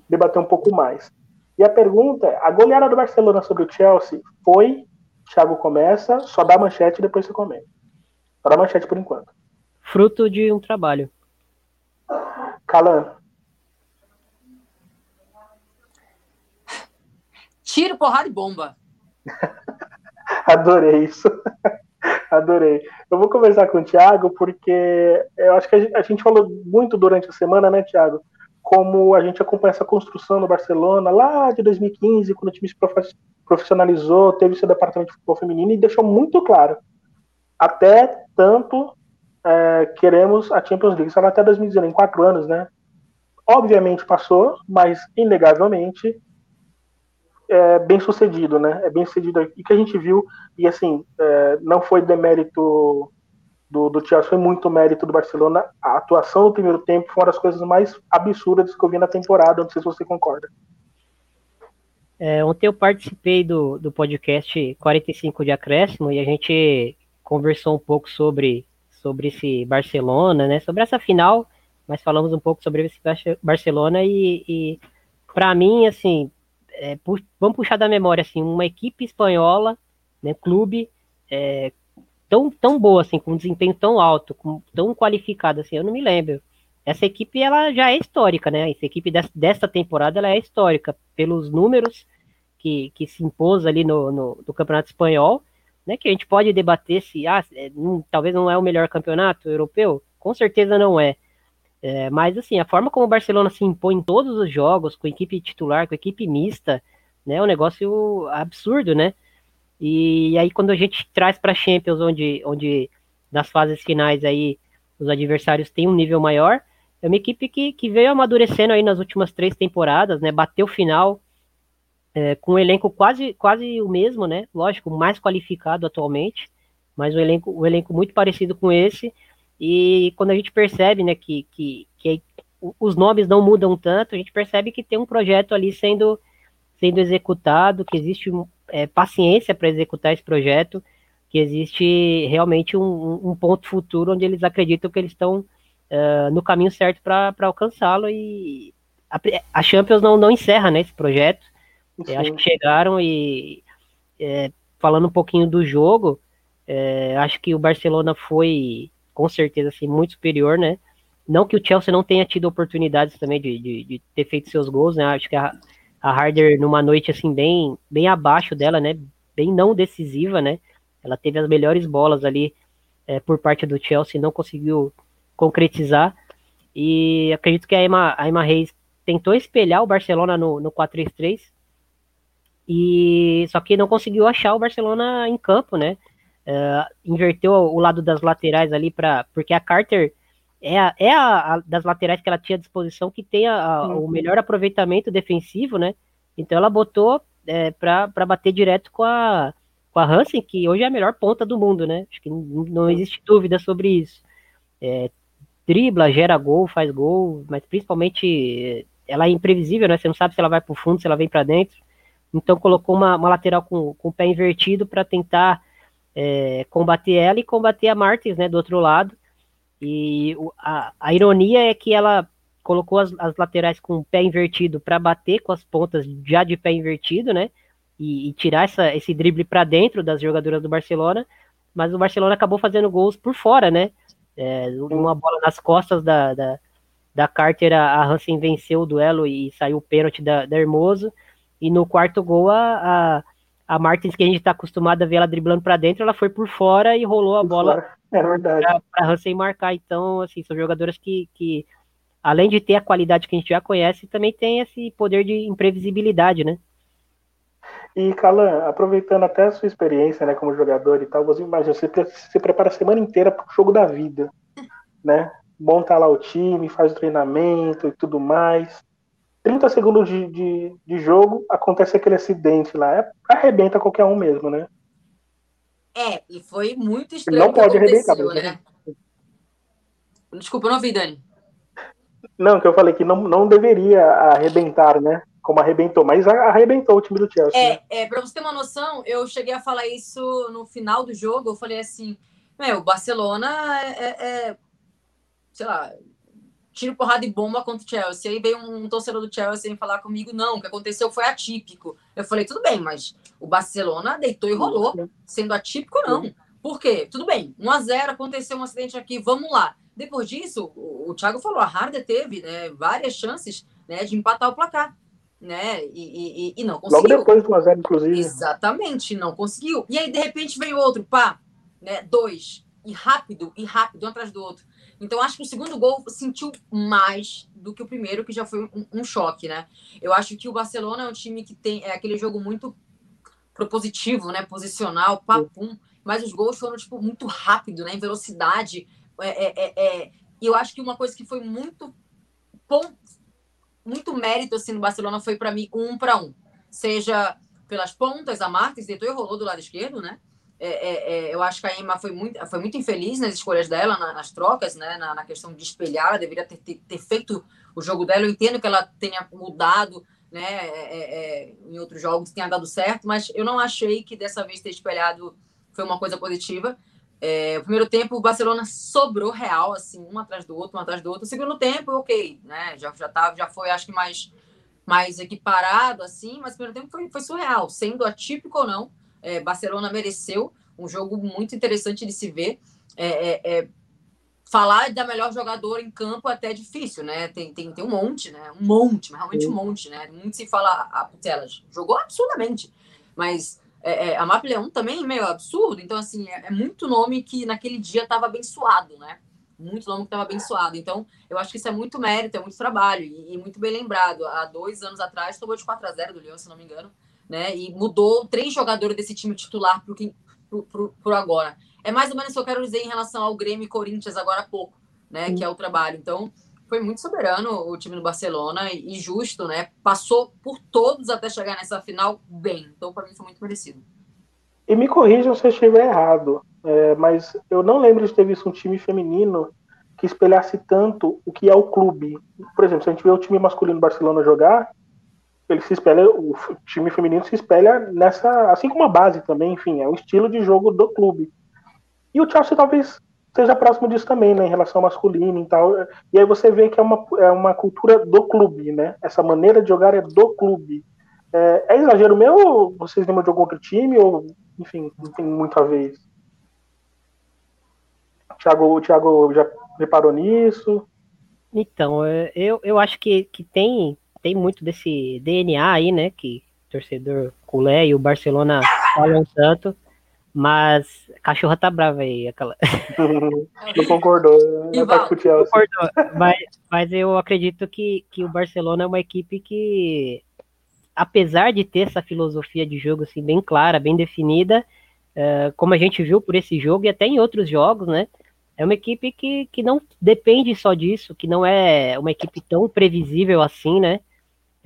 debater um pouco mais. E a pergunta é: a goleada do Barcelona sobre o Chelsea foi? Thiago começa, só dá manchete e depois você comenta. Só dá manchete por enquanto. Fruto de um trabalho. Calan. Tiro, porrada e bomba. Adorei isso. Adorei. Eu vou conversar com o Thiago porque eu acho que a gente, falou muito durante a semana, né, Thiago? Como a gente acompanha essa construção no Barcelona lá de 2015, quando o time se profissionalizou, teve seu departamento de futebol feminino e deixou muito claro. Até tanto é, queremos a Champions League. Isso até 2019, em quatro anos, né? Obviamente passou, mas inegavelmente é, bem sucedido, né? É bem sucedido e que a gente viu e assim é, não foi demérito do, do Chelsea, foi muito mérito do Barcelona. A atuação no primeiro tempo foi uma das coisas mais absurdas que eu vi na temporada. Não sei se você concorda. É, ontem eu participei do, do podcast 45 de acréscimo e a gente conversou um pouco sobre, sobre esse Barcelona, né? Sobre essa final, mas falamos um pouco sobre esse Barcelona e, e para mim, assim, é, pu vamos puxar da memória, assim, uma equipe espanhola, né, clube, é, tão, tão boa, assim, com um desempenho tão alto, com, tão qualificada, assim, eu não me lembro. Essa equipe, ela já é histórica, né? Essa equipe desta temporada, ela é histórica, pelos números que, que se impôs ali no, no, no Campeonato Espanhol, né? Que a gente pode debater se, ah, é, não, talvez não é o melhor campeonato europeu, com certeza não é. é. Mas, assim, a forma como o Barcelona se impõe em todos os jogos, com equipe titular, com equipe mista, né? É um negócio absurdo, né? E aí quando a gente traz para Champions, onde, onde nas fases finais aí os adversários têm um nível maior, é uma equipe que, que veio amadurecendo aí nas últimas três temporadas, né? Bateu final é, com um elenco quase, quase o mesmo, né? Lógico, mais qualificado atualmente, mas um elenco, um elenco muito parecido com esse. E quando a gente percebe, né, que, que, que os nomes não mudam tanto, a gente percebe que tem um projeto ali sendo, sendo executado, que existe é, paciência para executar esse projeto, que existe realmente um, um, ponto futuro onde eles acreditam que eles estão uh, no caminho certo para alcançá-lo e a, a, Champions não, não encerra né, esse projeto. Acho que chegaram e é, falando um pouquinho do jogo, é, acho que o Barcelona foi com certeza assim, muito superior, né? Não que o Chelsea não tenha tido oportunidades também de, de, de ter feito seus gols, né? Acho que a, a Harder numa noite assim bem bem abaixo dela, né? Bem não decisiva, né? Ela teve as melhores bolas ali é, por parte do Chelsea, não conseguiu concretizar. E acredito que a Emma, a Emma Reis tentou espelhar o Barcelona no, no 4-3-3, e só que não conseguiu achar o Barcelona em campo, né? Uh, inverteu o lado das laterais ali para porque a Carter é, a, é a, a, das laterais que ela tinha à disposição que tem a, o melhor aproveitamento defensivo, né? Então ela botou é, para bater direto com a, com a Hansen, que hoje é a melhor ponta do mundo, né? Acho que não, existe dúvida sobre isso. É, dribla, gera gol, faz gol, mas principalmente ela é imprevisível, né? Você não sabe se ela vai para o fundo, se ela vem para dentro. Então colocou uma, uma lateral com, com o pé invertido para tentar é, combater ela e combater a Martins, né? Do outro lado. E a, a ironia é que ela colocou as, as laterais com o pé invertido para bater com as pontas já de pé invertido, né? E, e tirar essa, esse drible para dentro das jogadoras do Barcelona. Mas o Barcelona acabou fazendo gols por fora, né? É, uma bola nas costas da, da, da Carter, a Hansen venceu o duelo e saiu o pênalti da, da Hermoso. E no quarto gol, a, a, a Martins, que a gente está acostumado a ver ela driblando para dentro, ela foi por fora e rolou a bola é verdade. Para Hansen marcar. Então, assim, são jogadoras que, que, além de ter a qualidade que a gente já conhece, também tem esse poder de imprevisibilidade, né? E, Calan, aproveitando até a sua experiência né, como jogador e tal, você imagina, você se prepara a semana inteira para o jogo da vida, né? Monta lá o time, faz o treinamento e tudo mais. 30 segundos de, de, de jogo, acontece aquele acidente lá. É, arrebenta qualquer um mesmo, né? É, e foi muito estranho. Não pode arrebentar. Né? Desculpa, eu não ouvi, Dani. Não, que eu falei que não, não deveria arrebentar, né? Como arrebentou, mas arrebentou o time do Chelsea. É, né? é pra você ter uma noção, eu cheguei a falar isso no final do jogo. Eu falei assim: meu, o Barcelona é, é, é sei lá, tiro porrada e bomba contra o Chelsea. Aí veio um torcedor do Chelsea falar comigo, não, o que aconteceu foi atípico. Eu falei, tudo bem, mas o Barcelona deitou e rolou, sendo atípico não. Por quê? Tudo bem, 1 a 0 aconteceu um acidente aqui, vamos lá. Depois disso, o, o Thiago falou, a Harder teve né, várias chances né, de empatar o placar. Né? E, e, e não conseguiu. Logo depois do 1x0, inclusive. Exatamente, não conseguiu. E aí, de repente, veio outro, pá, né? Dois. E rápido, e rápido, um atrás do outro. Então, acho que o segundo gol sentiu mais do que o primeiro, que já foi um, um, choque, né? Eu acho que o Barcelona é um time que tem é aquele jogo muito propositivo, né? Posicional, papum. Mas os gols foram, tipo, muito rápido, né? Em velocidade. É, é, é, é. E eu acho que uma coisa que foi muito muito mérito, assim, no Barcelona foi, para mim, um para um. Seja pelas pontas, a Martins deitou e rolou do lado esquerdo, né? É, é, é, eu acho que a Emma foi muito, foi muito infeliz nas escolhas dela, na, nas trocas, né, na, na, questão de espelhar, ela deveria ter, ter, ter, feito o jogo dela. Eu entendo que ela tenha mudado né, é, é, em outros jogos, tenha dado certo, mas eu não achei que dessa vez ter espelhado foi uma coisa positiva. o primeiro tempo, o Barcelona sobrou real, assim, um atrás do outro, um atrás do outro. O segundo tempo, ok, né, já, já, tava, já foi, acho que mais, mais equiparado, assim, mas o primeiro tempo foi, foi surreal, sendo atípico ou não é, Barcelona mereceu um jogo muito interessante de se ver. É, é, é, falar da melhor jogadora em campo é até difícil, né? Tem, tem, tem um monte, né? Um monte, mas realmente um monte, né? Muito se fala a Putelas. Jogou absurdamente. Mas é, é, a Map Leão também meio absurdo. Então, assim, é, é muito nome que naquele dia estava abençoado, né? Muito nome que estava abençoado. Então, eu acho que isso é muito mérito, é muito trabalho. E, e muito bem lembrado. Há dois anos atrás, tomou de 4 a 0 do Leão, se não me engano. Né? E mudou três jogadores desse time titular por agora. É mais ou menos o que eu quero dizer em relação ao Grêmio e Corinthians agora há pouco, né? Que é o trabalho. Então, foi muito soberano o time do Barcelona e justo, né? Passou por todos até chegar nessa final bem. Então, para mim, foi muito merecido. E me corrijam se eu estiver errado, é, mas eu não lembro de ter visto um time feminino que espelhasse tanto o que é o clube. Por exemplo, se a gente vê o time masculino do Barcelona jogar, ele se espelha, o time feminino se espelha nessa, assim como a base também, enfim, é o estilo de jogo do clube. E o Chelsea talvez seja próximo disso também, né, em relação ao masculino e tal. E aí você vê que é uma, é uma cultura do clube, né? Essa maneira de jogar é do clube. É, é exagero meu ou vocês lembram de algum outro time? Ou, enfim, não tem muito a ver Thiago, o Thiago já reparou nisso? Então, é, eu, eu acho que, que tem, tem muito desse DNA aí, né? Que o torcedor culé e o Barcelona falam tanto. Mas a cachorra tá brava aí, aquela. Não concordou. Não tá concordou. Mas, mas eu acredito que, que o Barcelona é uma equipe que, apesar de ter essa filosofia de jogo assim, bem clara, bem definida, uh, como a gente viu por esse jogo e até em outros jogos, né? É uma equipe que, que não depende só disso, que não é uma equipe tão previsível assim, né?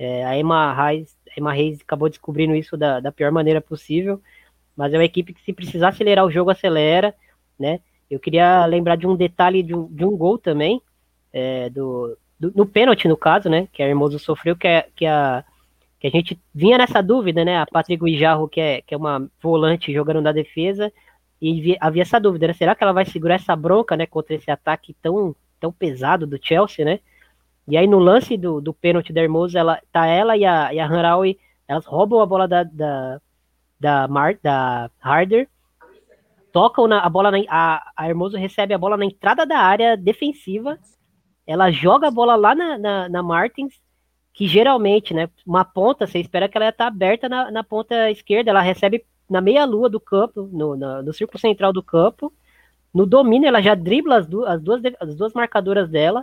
É, a Emma Reis, Emma Reis acabou descobrindo isso da, da pior maneira possível mas é uma equipe que se precisar acelerar o jogo, acelera, né? Eu queria lembrar de um detalhe de um, de um gol também, é, do, do, no pênalti, no caso, né? Que a Hermoso sofreu, que, é, que, a, que a gente vinha nessa dúvida, né? A Patrick Guijarro, que é, que é uma volante jogando na defesa, e havia essa dúvida, né? Será que ela vai segurar essa bronca, né? Contra esse ataque tão, tão pesado do Chelsea, né? E aí no lance do, do pênalti da Hermoso, ela, tá ela e a, e a Hanraui, elas roubam a bola da, da, da, Mar, da Harder, tocam na, a bola, na, a, a Hermoso recebe a bola na entrada da área defensiva, ela joga a bola lá na, na, na Martins, que geralmente, né, uma ponta, você espera que ela está aberta na, na ponta esquerda, ela recebe na meia-lua do campo, no, no, no círculo central do campo, no domínio ela já dribla as, du as, duas, as duas marcadoras dela,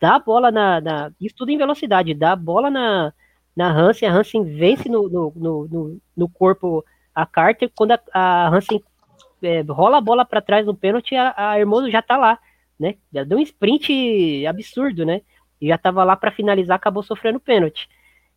dá a bola na, na, Isso tudo em velocidade, dá a bola na, na Hansen, a Hansen vence no, no, no, no corpo a Carter, quando a, a Hansen é, rola a bola para trás no pênalti, a, a Hermoso já tá lá, né? Já deu um sprint absurdo, né? E já tava lá para finalizar, acabou sofrendo pênalti.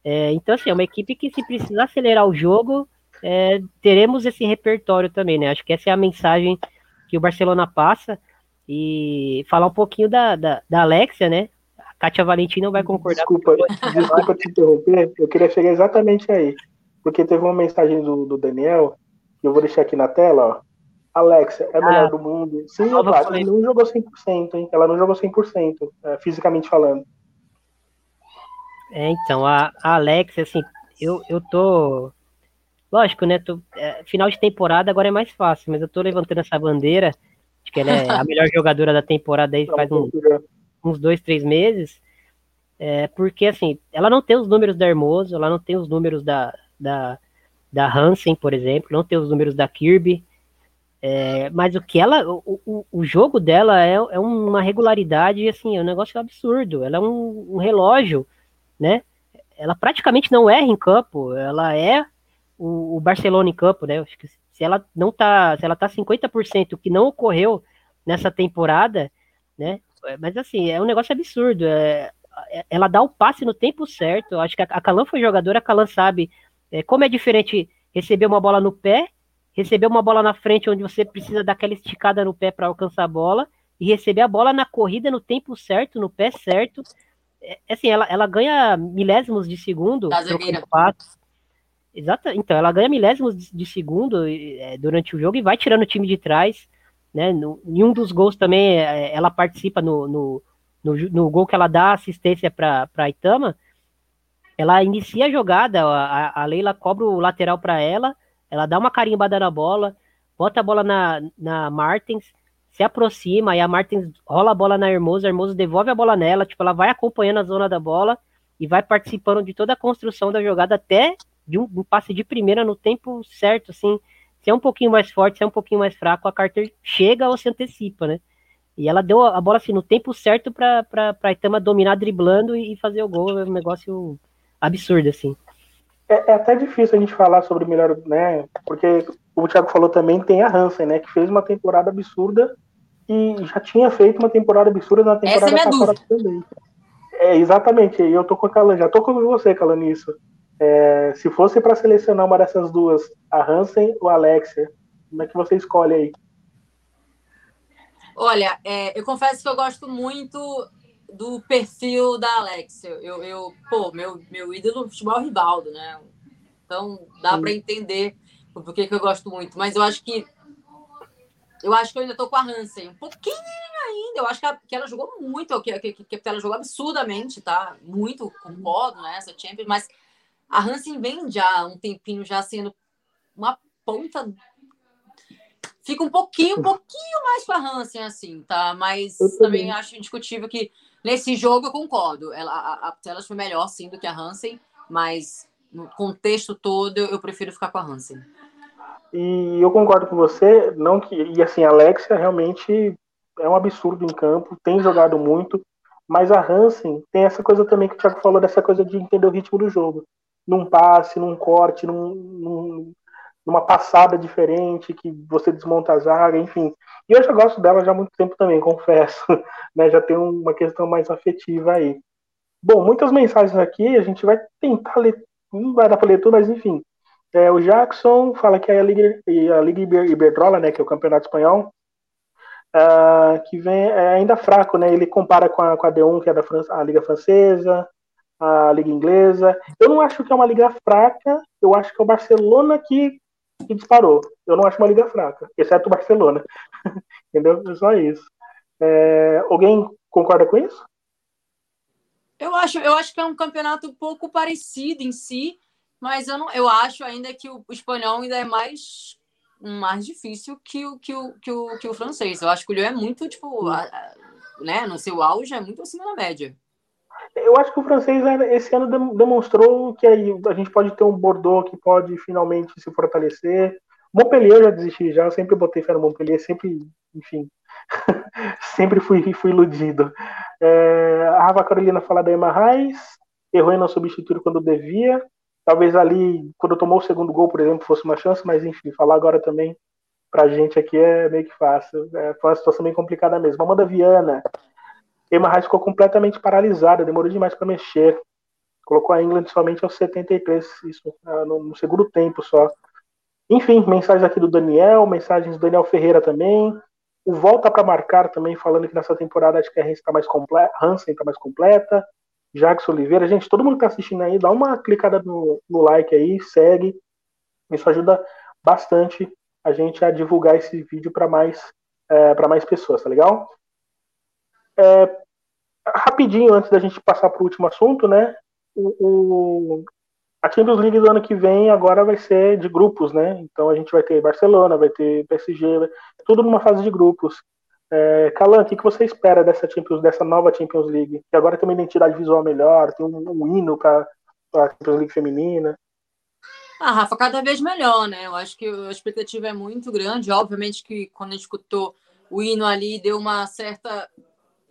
É, então, assim, é uma equipe que se precisar acelerar o jogo, é, teremos esse repertório também, né? Acho que essa é a mensagem que o Barcelona passa. E falar um pouquinho da, da, da Alexia, né? A Kátia Valentim não vai concordar. Desculpa, desculpa te interromper, eu queria chegar exatamente aí. Porque teve uma mensagem do, do Daniel, que eu vou deixar aqui na tela, ó. Alexa, é a melhor ah, do mundo. Sim, claro, ela não jogou 100%, hein? Ela não jogou 100%, é, fisicamente falando. É, então, a, a Alexa, assim, eu, eu tô. Lógico, né? Tô, é, final de temporada agora é mais fácil, mas eu tô levantando essa bandeira de que ela é a melhor jogadora da temporada aí faz um, uns dois, três meses. É, porque, assim, ela não tem os números da Hermoso, ela não tem os números da, da, da Hansen, por exemplo, não tem os números da Kirby. É, mas o que ela, o, o, o jogo dela é, é, uma regularidade, assim, é um negócio absurdo. Ela é um, um, relógio, né? Ela praticamente não erra em campo. Ela é o, o Barcelona em campo, né? Acho que se ela não tá, se ela tá 50%, o que não ocorreu nessa temporada, né? Mas assim, é um negócio absurdo. É, ela dá o passe no tempo certo. Acho que a, Calan foi jogadora, a Calan sabe é, como é diferente receber uma bola no pé, receber uma bola na frente onde você precisa daquela esticada no pé para alcançar a bola, e receber a bola na corrida no tempo certo, no pé certo. É, assim, ela, ela ganha milésimos de segundo. Exato. Então, ela ganha milésimos de segundo é, durante o jogo e vai tirando o time de trás. Né? No, em um dos gols também, é, ela participa no, no, no, no gol que ela dá assistência para Itama ela inicia a jogada, a, a Leila cobra o lateral para ela, ela dá uma carimbada na bola, bota a bola na, na Martins, se aproxima, e a Martins rola a bola na Hermosa, a Hermosa devolve a bola nela, tipo, ela vai acompanhando a zona da bola e vai participando de toda a construção da jogada até de um, um passe de primeira no tempo certo, assim, se é um pouquinho mais forte, se é um pouquinho mais fraco, a Carter chega ou se antecipa, né? E ela deu a bola assim no tempo certo para a Itama dominar driblando e fazer o gol, é um negócio absurdo assim. É, é, até difícil a gente falar sobre melhor, né? Porque o Thiago falou também tem a Hansen, né? Que fez uma temporada absurda e já tinha feito uma temporada absurda na temporada Essa é passada também. É, exatamente, e eu tô com a Calan, já tô com você, Calan, nisso. É, se fosse para selecionar uma dessas duas, a Hansen ou a Alexia, como é que você escolhe aí? Olha, é, eu confesso que eu gosto muito do perfil da Alexia. Eu, eu pô, meu, meu ídolo no futebol é o Rivaldo, né? Então dá para entender por que, que eu gosto muito. Mas eu acho que eu acho que eu ainda tô com a Hansen. Um pouquinho ainda. Eu acho que, a, que ela jogou muito, que, que, que, ela jogou absurdamente, tá? Muito, concordo, né? Essa Champions, mas a Hansen vem já um tempinho já sendo uma ponta. Fica um pouquinho, um pouquinho mais com a Hansen, assim, tá? Mas também. também acho indiscutível que nesse jogo eu concordo. Ela, a, a Telas foi melhor, sim, do que a Hansen, mas no contexto todo eu prefiro ficar com a Hansen. E eu concordo com você, não que e assim a Alexia realmente é um absurdo em campo, tem jogado muito, mas a Hansen tem essa coisa também que o Thiago falou dessa coisa de entender o ritmo do jogo, num passe, num corte, num, num, numa passada diferente que você desmonta a zaga, enfim. E eu já gosto dela já há muito tempo também, confesso, né? Já tem uma questão mais afetiva aí. Bom, muitas mensagens aqui, a gente vai tentar ler, não vai dar para ler tudo, mas enfim. É, o Jackson fala que a Liga, a Liga Iberdrola, né, que é o campeonato espanhol, uh, que vem é ainda fraco, né? Ele compara com a, com a D1, que é da França, a Liga Francesa, a Liga Inglesa. Eu não acho que é uma liga fraca, eu acho que é o Barcelona que, que disparou. Eu não acho uma liga fraca, exceto o Barcelona. Entendeu? É só isso. É, alguém concorda com isso? Eu acho, eu acho que é um campeonato um pouco parecido em si, mas eu, não, eu acho ainda que o, espanhol ainda é mais mais difícil que o, que o, que o, que o francês. Eu acho que o Lyon é muito, tipo, a, a, né, no seu auge, é muito acima da média. Eu acho que o francês esse ano demonstrou que a gente pode ter um Bordeaux que pode finalmente se fortalecer. Montpellier eu já desisti, já sempre botei fé no Montpellier, sempre, enfim, sempre fui, fui iludido. É, a Rafa Carolina fala da Emma Reis, errou em não substituir quando devia. Talvez ali, quando tomou o segundo gol, por exemplo, fosse uma chance, mas enfim, falar agora também pra gente aqui é meio que fácil. É, foi uma situação bem complicada mesmo. Amanda Viana, Rice ficou completamente paralisada, demorou demais para mexer. Colocou a England somente aos 73, isso ah, no, no segundo tempo só. Enfim, mensagens aqui do Daniel, mensagens do Daniel Ferreira também. O Volta para Marcar também, falando que nessa temporada acho que a Hansen está mais, comple tá mais completa. Jackson Oliveira. Gente, todo mundo que está assistindo aí, dá uma clicada no, no like aí, segue. Isso ajuda bastante a gente a divulgar esse vídeo para mais, é, para mais pessoas, tá legal? É, rapidinho, antes da gente passar para o último assunto, né? O, o, a Champions League do ano que vem agora vai ser de grupos, né? Então a gente vai ter Barcelona, vai ter PSG, tudo numa fase de grupos. É, Calan, o que, que você espera dessa Champions, dessa nova Champions League? Que agora tem uma identidade visual melhor, tem um, um hino para a Champions League feminina. Ah, Rafa, cada vez melhor, né? Eu acho que a expectativa é muito grande. Obviamente que quando a gente escutou o hino ali, deu uma certa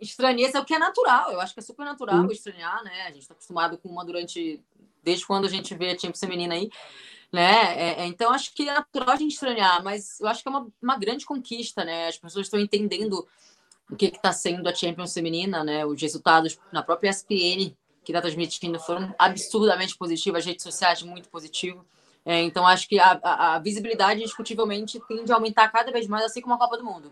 estranheza, o que é natural. Eu acho que é super natural estranhar, né? A gente está acostumado com uma durante. Desde quando a gente vê a Champions feminina aí né? É, é, então acho que é natural a gente estranhar, mas eu acho que é uma, uma grande conquista, né? As pessoas estão entendendo o que está sendo a Champions feminina, né? Os resultados na própria ESPN que está transmitindo foram absurdamente positivos, as redes sociais muito positivo. É, então acho que a, a, a, visibilidade indiscutivelmente tende a aumentar cada vez mais, assim como a Copa do Mundo.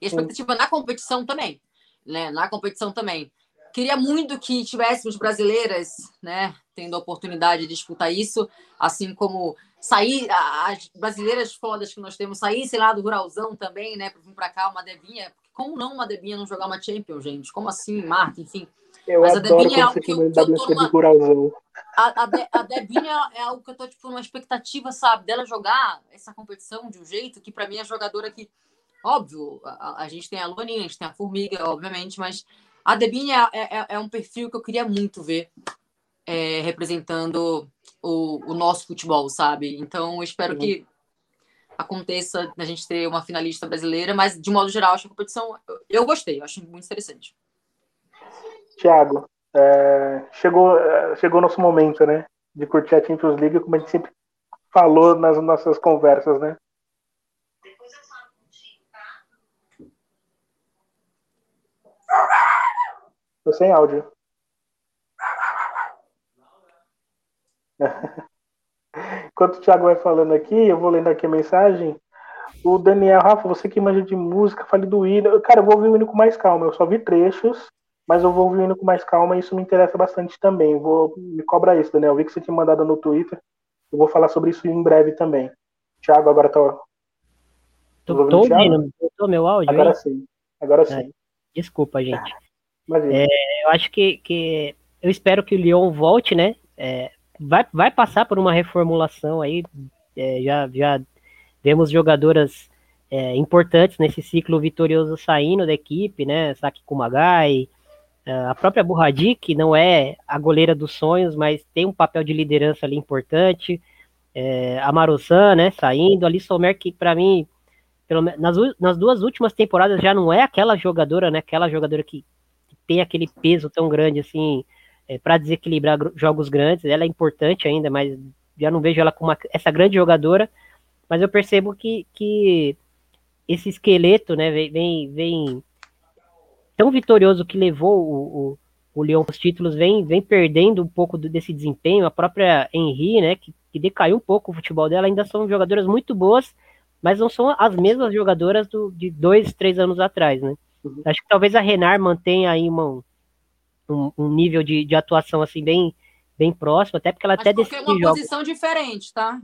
E a expectativa Sim. na competição também, né? Na competição também. Queria muito que tivéssemos brasileiras, né, tendo a oportunidade de disputar isso, assim como sair as brasileiras fodas que nós temos saíssem lá do ruralzão também, né, para vir para cá uma Debinha. Como não uma Debinha não jogar uma Champions, gente? Como assim, Marta? Enfim, Eu Mas adoro a Debinha é algo que, eu, que eu tô numa... Ruralzão. A, a, de, a Debinha é algo que eu tô, tipo, numa expectativa, sabe, dela jogar essa competição de um jeito que, para mim, é jogadora que, óbvio, a, a, gente tem a Luaninha, a gente tem a Formiga, obviamente, mas a Debinha é, é, é um perfil que eu queria muito ver é, representando o, o, nosso futebol, sabe? Então, eu espero uhum. que aconteça a gente ter uma finalista brasileira, mas, de modo geral, acho que a competição, eu gostei, eu acho muito interessante. Tiago, é, chegou, é, chegou o nosso momento, né? De curtir a Champions League, como a gente sempre falou nas nossas conversas, né? Tô sem áudio. Enquanto o Thiago vai falando aqui, eu vou lendo aqui a mensagem. O Daniel, Rafa, você que manja de música, fale do hino. Cara, eu vou ouvir o hino com mais calma. Eu só vi trechos mas eu vou ouvindo com mais calma e isso me interessa bastante também. Vou me cobrar isso, Daniel. Eu vi que você tinha mandado no Twitter. Eu vou falar sobre isso em breve também. Thiago, agora tá. Tô, tô ouvindo, tô meu áudio? Agora sim. Agora sim. Desculpa, gente. É, eu acho que, que. Eu espero que o Lyon volte, né? É, vai, vai passar por uma reformulação aí. É, já, já vemos jogadoras é, importantes nesse ciclo vitorioso saindo da equipe, né? Saki Kumagai, a própria Burradi, que não é a goleira dos sonhos, mas tem um papel de liderança ali importante. É, a Marusan, né, saindo. Ali Somer, que para mim, pelo, nas, nas duas últimas temporadas já não é aquela jogadora, né, aquela jogadora que, tem aquele peso tão grande assim é, para desequilibrar jogos grandes. Ela é importante ainda, mas já não vejo ela como uma, essa grande jogadora. Mas eu percebo que, que esse esqueleto, né, vem, vem tão vitorioso que levou o, o, o Lyon aos títulos vem, vem perdendo um pouco desse desempenho. A própria Henry, né, que, que decaiu um pouco o futebol dela, ainda são jogadoras muito boas, mas não são as mesmas jogadoras do, de dois, três anos atrás, né? Uhum. Acho que talvez a Renar mantenha aí uma, um, um, nível de, de atuação assim bem, bem próximo, até porque ela Mas até decide é uma jogos. posição diferente, tá?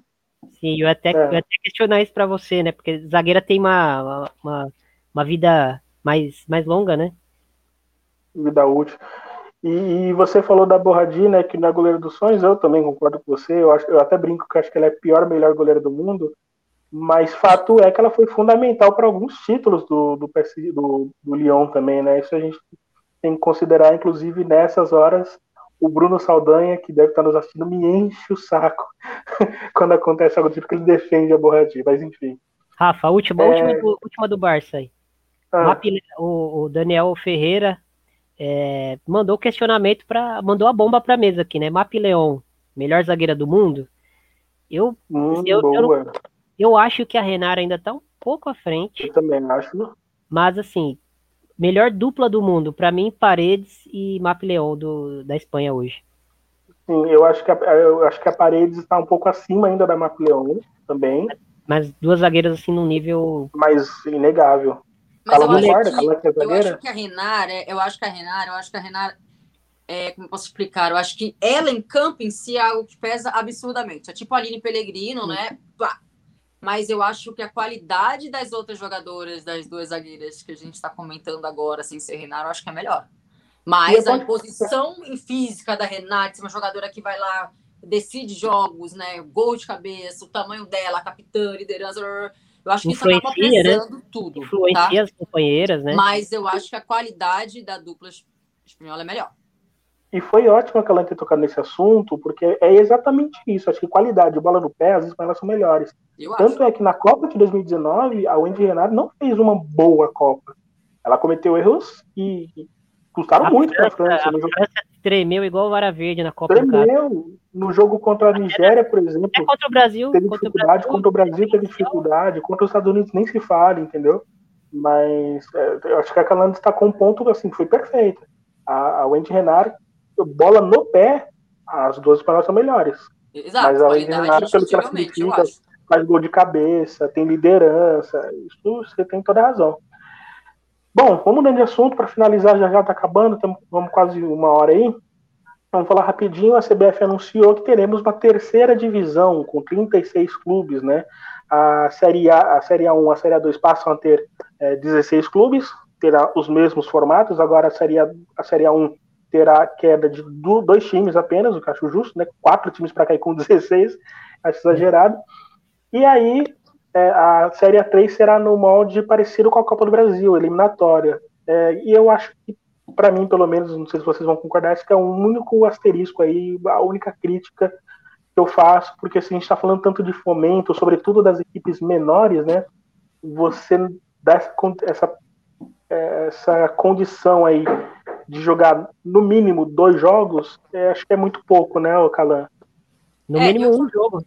Sim, eu até, é. eu até questionar isso para você, né? Porque zagueira tem uma, uma, uma vida mais, mais longa, né? vida útil. E, e, você falou da Borradi, né, que na é goleira dos sonhos, eu também concordo com você, eu, acho, eu até brinco que acho que ela é a pior, melhor goleira do mundo, mas fato é que ela foi fundamental para alguns títulos do, do, do, do Lyon também, né, isso a gente tem que considerar, inclusive, nessas horas, o Bruno Saldanha, que deve estar nos assistindo, me enche o saco quando acontece algo tipo que ele defende a Borradi, mas enfim. Rafa, a última, é... última, do, última do Barça aí. Ah. O, o Daniel Ferreira é, mandou questionamento para mandou a bomba para mesa aqui, né? Map Leon, melhor zagueira do mundo. Eu, hum, eu, eu, eu, acho que a Renara ainda tá um pouco à frente. Eu também acho. Mas assim, melhor dupla do mundo para mim Paredes e Map Leon do, da Espanha hoje. Sim, eu acho que a, eu acho que a Paredes está um pouco acima ainda da Map Leon também. Mas duas zagueiras assim num nível mais inegável. Mas eu, acho que, eu acho que a Renara, eu acho que a Renara, eu acho que a Renara, é, como eu posso explicar? Eu acho que ela em campo em si é algo que pesa absurdamente. É tipo a Aline Pellegrino, né? Mas eu acho que a qualidade das outras jogadoras, das duas zagueiras que a gente está comentando agora, sem ser Renara, eu acho que é melhor. Mas a posição em física da Renata, uma jogadora que vai lá, decide jogos, né? Gol de cabeça, o tamanho dela, a capitã, liderança eu acho que isso acaba né? pesando né? tudo. Influencia tá? as companheiras, né? Mas eu acho que a qualidade da dupla espanhola é melhor. E foi ótimo que ela tenha tocado nesse assunto, porque é exatamente isso. Acho que qualidade, bola no pé, as espanholas são melhores. Eu Tanto acho. é que na Copa de 2019, a Wendy Renard não fez uma boa Copa. Ela cometeu erros e custaram a muito para a França. A França tremeu igual vara verde na Copa Tremeu. No jogo contra a Nigéria, por exemplo. É contra o Brasil. Teve contra dificuldade. Contra o Brasil teve dificuldade. Contra os Estados Unidos nem se fala, entendeu? Mas é, eu acho que a Calanda está com um ponto assim, foi perfeita. A, a Wendy Renard, bola no pé, as duas espanholas são melhores. Exato, Mas a Renard, pelo que ela significa, faz gol de cabeça, tem liderança. Isso você tem toda a razão. Bom, vamos mudando de assunto para finalizar, já já está acabando, tamo, vamos quase uma hora aí. Vamos falar rapidinho. A CBF anunciou que teremos uma terceira divisão com 36 clubes, né? A Série A, a Série A1, a Série A2 passam a ter é, 16 clubes, terá os mesmos formatos. Agora a Série, a, a Série A1 terá queda de dois times apenas, o que acho justo, né? Quatro times para cair com 16, acho exagerado. E aí é, a Série A3 será no molde parecido com a Copa do Brasil, eliminatória. É, e eu acho que, para mim, pelo menos, não sei se vocês vão concordar, esse é o único asterisco aí, a única crítica que eu faço, porque se a gente está falando tanto de fomento, sobretudo das equipes menores, né? Você dá essa, essa, é, essa condição aí de jogar no mínimo dois jogos, é, acho que é muito pouco, né, Calan? No é, mínimo um jogo.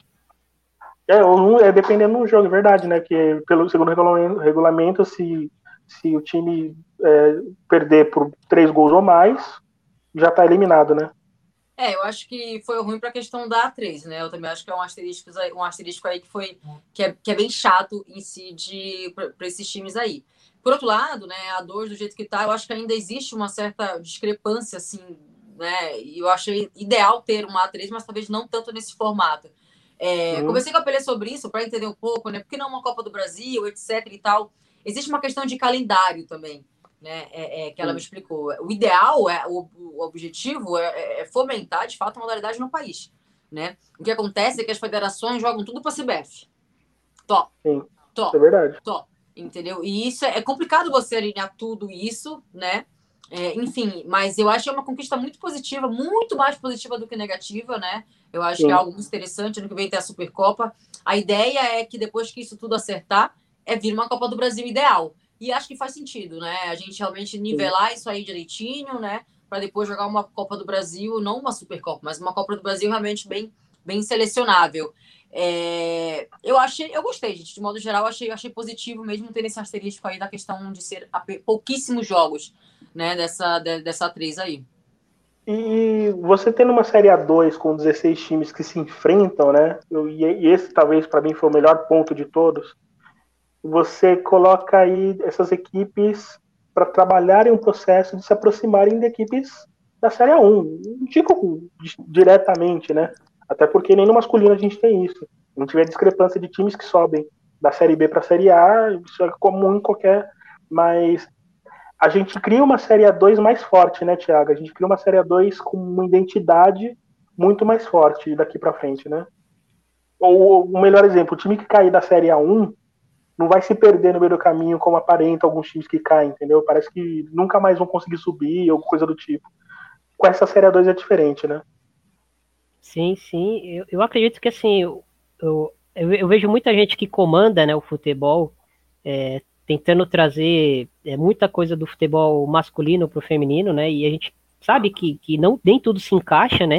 É, um, é dependendo do jogo, é verdade, né? Que pelo segundo regulamento, regulamento se, se o time é, perder por três gols ou mais, já está eliminado, né? É, eu acho que foi ruim para a questão da A3, né? Eu também acho que é um asterisco, um asterisco aí que foi que é, que é bem chato em si de para esses times aí. Por outro lado, né, a 2 do jeito que tá, eu acho que ainda existe uma certa discrepância assim, né? E eu achei ideal ter uma A3, mas talvez não tanto nesse formato. É, uhum. Conversei com a Pelé sobre isso para entender um pouco, né? Porque não uma Copa do Brasil, etc e tal. Existe uma questão de calendário também, né? É, é, que ela me explicou. O ideal, é, o, o objetivo é, é, é, fomentar, de fato, a modalidade no país, né? O que acontece é que as federações jogam tudo para a CBF. Top. Sim, top. é verdade. Top. Entendeu? E isso é, é complicado você alinhar tudo isso, né? É, enfim, mas eu acho que é uma conquista muito positiva, muito mais positiva do que negativa, né? Eu acho Sim. que é algo muito interessante. Ano que vem ter a Supercopa. A ideia é que depois que isso tudo acertar, é vir uma Copa do Brasil ideal. E acho que faz sentido, né? A gente realmente nivelar Sim. isso aí direitinho, né? Para depois jogar uma Copa do Brasil, não uma Supercopa, mas uma Copa do Brasil realmente bem, bem selecionável. É, eu achei, eu gostei, gente. De modo geral, achei, achei positivo mesmo ter esse asterisco aí da questão de ser pouquíssimos jogos, né? Dessa, dessa atriz aí. E você tendo uma Série A2 com 16 times que se enfrentam, né? E esse talvez para mim foi o melhor ponto de todos. Você coloca aí essas equipes para trabalharem um processo de se aproximarem de equipes da Série A1. Não digo diretamente, né? Até porque nem no masculino a gente tem isso. A gente vê discrepância de times que sobem da Série B para a Série A, isso é comum em qualquer. Mas a gente cria uma Série A2 mais forte, né, Thiago? A gente cria uma Série A2 com uma identidade muito mais forte daqui para frente, né? Ou o melhor exemplo, o time que cair da Série A1 não vai se perder no meio do caminho como aparenta alguns times que caem, entendeu? Parece que nunca mais vão conseguir subir ou coisa do tipo. Com essa Série A2 é diferente, né? Sim, sim. Eu, eu acredito que assim, eu, eu, eu, vejo muita gente que comanda né, o futebol é, tentando trazer é, muita coisa do futebol masculino para o feminino, né? E a gente sabe que, que não, nem tudo se encaixa, né?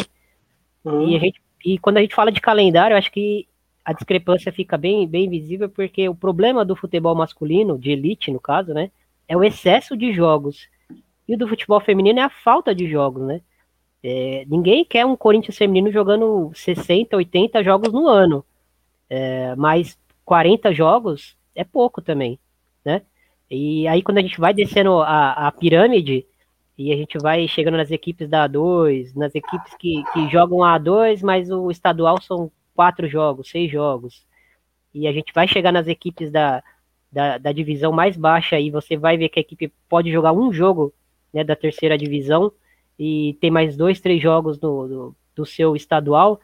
Uhum. E, a gente, e quando a gente fala de calendário, acho que a discrepância fica bem, bem visível, porque o problema do futebol masculino, de elite no caso, né? É o excesso de jogos. E o do futebol feminino é a falta de jogos, né? É, ninguém quer um Corinthians feminino jogando 60, 80 jogos no ano. É, mas 40 jogos é pouco também né? E aí quando a gente vai descendo a, a pirâmide e a gente vai chegando nas equipes da A2, nas equipes que, que jogam a A2, mas o estadual são quatro jogos, seis jogos. E a gente vai chegar nas equipes da, da, da divisão mais baixa e você vai ver que a equipe pode jogar um jogo né, da terceira divisão e tem mais dois, três jogos no, do, do seu estadual.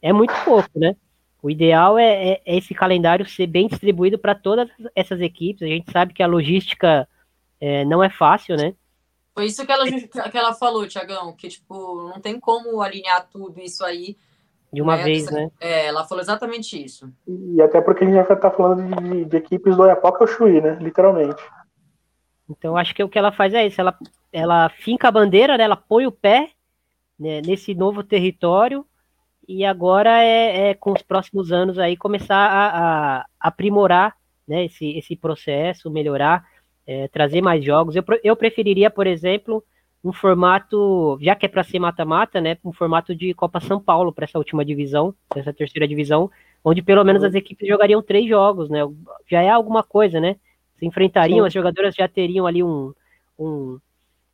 É muito pouco, né? O ideal é, é, é esse calendário ser bem distribuído para todas essas equipes. A gente sabe que a logística é, não é fácil, né? Foi isso que ela, que ela falou, Tiagão, que tipo, não tem como alinhar tudo isso aí. De uma né? vez, né? É, ela falou exatamente isso. E até porque a gente já está falando de, de, equipes do Oiapoque ao Chuí, né? Literalmente. Então, acho que o que ela faz é isso. Ela, ela finca a bandeira, né? ela põe o pé né, nesse novo território e agora é, é, com os próximos anos aí começar a, a aprimorar né, esse, esse processo, melhorar, é, trazer mais jogos. Eu, eu preferiria, por exemplo, um formato, já que é para ser mata-mata, né, um formato de Copa São Paulo para essa última divisão, essa terceira divisão, onde pelo menos as equipes jogariam três jogos, né? Já é alguma coisa, né? Se enfrentariam, Sim. as jogadoras já teriam ali um, um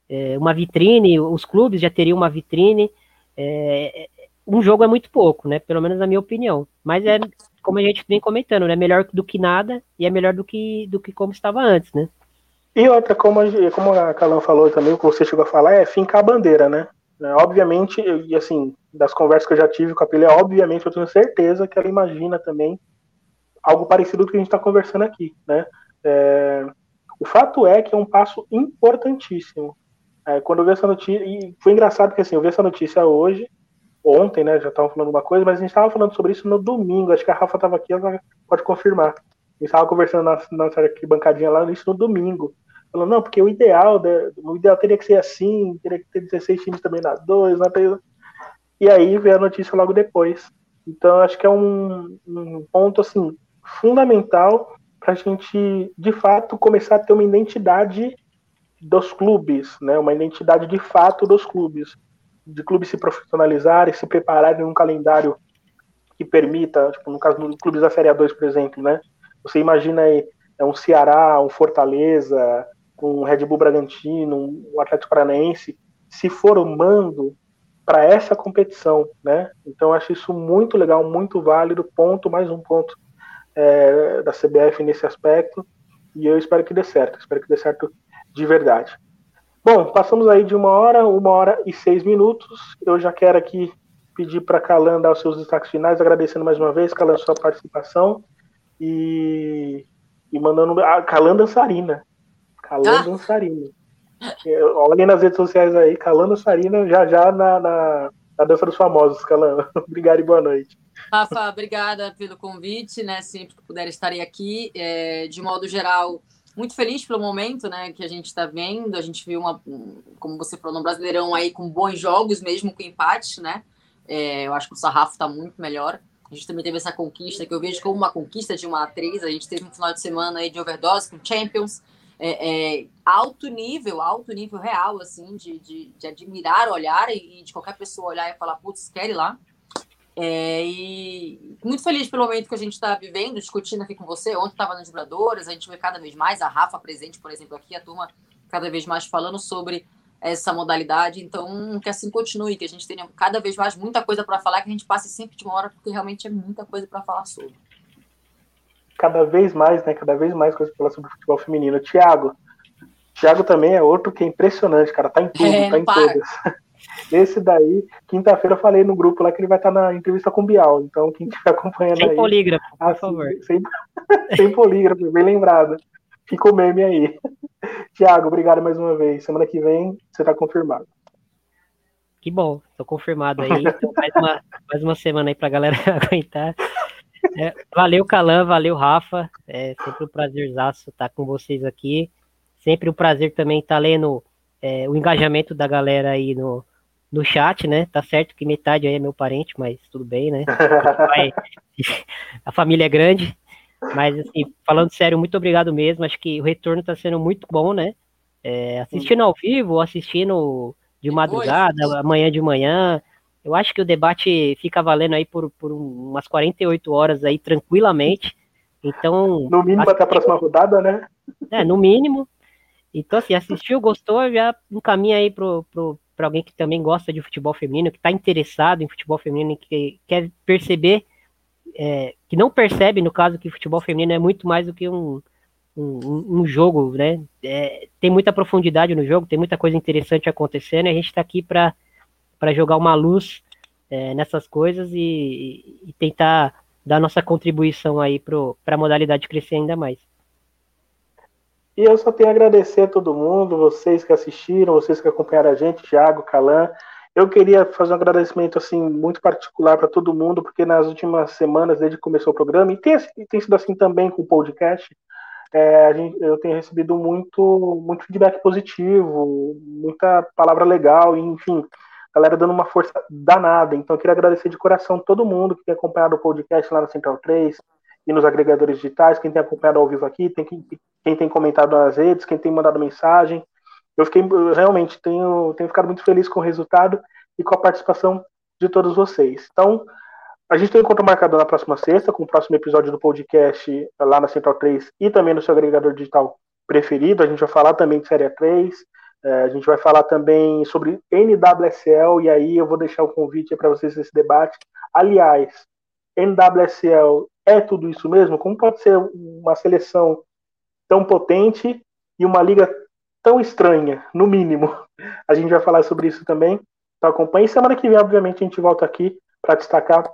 é, uma vitrine, os clubes já teriam uma vitrine. É, um jogo é muito pouco, né? Pelo menos na minha opinião. Mas é, como a gente vem comentando, né? Melhor do que nada e é melhor do que, do que como estava antes, né? E outra, como a, como a Calan falou também, o que você chegou a falar, é fincar a bandeira, né? É, obviamente, e assim, das conversas que eu já tive com a Pelé, obviamente eu tenho certeza que ela imagina também algo parecido com o que a gente está conversando aqui, né? É, o fato é que é um passo importantíssimo. É, quando eu vi essa notícia, e foi engraçado porque assim, eu vi essa notícia hoje, ontem, né? Já estavam falando uma coisa, mas a gente estava falando sobre isso no domingo. Acho que a Rafa estava aqui, ela pode confirmar. A gente estava conversando na nossa bancadinha lá, isso no domingo. Falando, não, porque o ideal, o ideal teria que ser assim, teria que ter 16 times também na 2, na 3. E aí veio a notícia logo depois. Então, acho que é um, um ponto, assim, fundamental para a gente, de fato, começar a ter uma identidade dos clubes, né? Uma identidade de fato dos clubes. De clubes se profissionalizarem, se prepararem num calendário que permita, tipo, no caso dos clubes da Série A2, por exemplo, né? Você imagina aí é um Ceará, um Fortaleza, um Red Bull Bragantino, um Atlético Paranaense, se formando para essa competição, né? Então acho isso muito legal, muito válido, ponto mais um ponto é, da CBF nesse aspecto e eu espero que dê certo, espero que dê certo de verdade. Bom, passamos aí de uma hora, uma hora e seis minutos. Eu já quero aqui pedir para Calan dar os seus destaques finais, agradecendo mais uma vez, Calan, sua participação e, e mandando a Calan dançarina. Calan ah. dançarina. Olhem nas redes sociais aí, Calan dançarina já já na, na, na dança dos famosos, Calan. Obrigado e boa noite. Rafa, obrigada pelo convite, né? Sempre que puder estarei aqui. É, de modo geral, muito feliz pelo momento, né? Que a gente está vendo. A gente viu uma, como você falou, no Brasileirão aí com bons jogos, mesmo com empate, né? É, eu acho que o sarrafo está muito melhor. A gente também teve essa conquista que eu vejo como uma conquista de uma atriz. A gente teve um final de semana aí de overdose com Champions. É, é, alto nível, alto nível real, assim, de, de, de admirar, olhar e, e, de qualquer pessoa olhar e falar, putz, quer ir lá. É, e muito feliz pelo momento que a gente está vivendo, discutindo aqui com você. Ontem estava nas vibradoras, a gente vê cada vez mais a Rafa presente, por exemplo, aqui, a turma cada vez mais falando sobre essa modalidade. Então, que assim continue, que a gente tenha cada vez mais muita coisa para falar, que a gente passe sempre de uma hora, porque realmente é muita coisa para falar sobre. Cada vez mais, né? Cada vez mais coisa para falar sobre futebol feminino. Tiago, Tiago também é outro que é impressionante, cara. Tá em tudo, é, tá em para. todas. Esse daí, quinta-feira eu falei no grupo lá que ele vai estar na entrevista com o Bial. Então, quem estiver acompanhando sem aí. Polígrafo, por assim, favor. Sem, sem polígrafo, bem lembrado. Fica o meme aí. Tiago, obrigado mais uma vez. Semana que vem você está confirmado. Que bom, estou confirmado aí. Então, mais, uma, mais uma semana aí para a galera aguentar. É, valeu, Calan, valeu, Rafa. É sempre um prazerzaço estar com vocês aqui. Sempre um prazer também estar lendo é, o engajamento da galera aí no, no chat, né? Tá certo que metade aí é meu parente, mas tudo bem, né? a família é grande. Mas, assim, falando sério, muito obrigado mesmo. Acho que o retorno tá sendo muito bom, né? É, assistindo ao vivo, assistindo de madrugada, amanhã de manhã. Eu acho que o debate fica valendo aí por, por umas 48 horas aí, tranquilamente. Então. No mínimo até a próxima rodada, né? É, no mínimo. Então, assim, assistiu, gostou, já encaminha aí pro, pro, para alguém que também gosta de futebol feminino, que está interessado em futebol feminino e que quer perceber, é, que não percebe, no caso, que futebol feminino é muito mais do que um, um, um jogo, né? É, tem muita profundidade no jogo, tem muita coisa interessante acontecendo, e a gente está aqui para jogar uma luz é, nessas coisas e, e, tentar dar nossa contribuição aí para a modalidade crescer ainda mais. E eu só tenho a agradecer a todo mundo, vocês que assistiram, vocês que acompanharam a gente, Thiago, Calan. Eu queria fazer um agradecimento assim muito particular para todo mundo, porque nas últimas semanas, desde que começou o programa, e tem, tem sido assim também com o podcast, é, gente, eu tenho recebido muito, muito feedback positivo, muita palavra legal, enfim, galera dando uma força danada. Então, eu queria agradecer de coração todo mundo que tem acompanhado o podcast lá na Central 3, e nos agregadores digitais, quem tem acompanhado ao vivo aqui, tem quem, tem comentado nas redes, quem tem mandado mensagem. Eu fiquei eu realmente tenho, tenho ficado muito feliz com o resultado e com a participação de todos vocês. Então, a gente tem encontro marcado na próxima sexta, com o próximo episódio do podcast lá na Central 3 e também no seu agregador digital preferido. A gente vai falar também de Série 3, é, a gente vai falar também sobre NWSL, e aí eu vou deixar o convite para vocês nesse debate. Aliás, NWSL é tudo isso mesmo? Como pode ser uma seleção tão potente e uma liga tão estranha, no mínimo. A gente vai falar sobre isso também. Então acompanhe. Semana que vem, obviamente, a gente volta aqui para destacar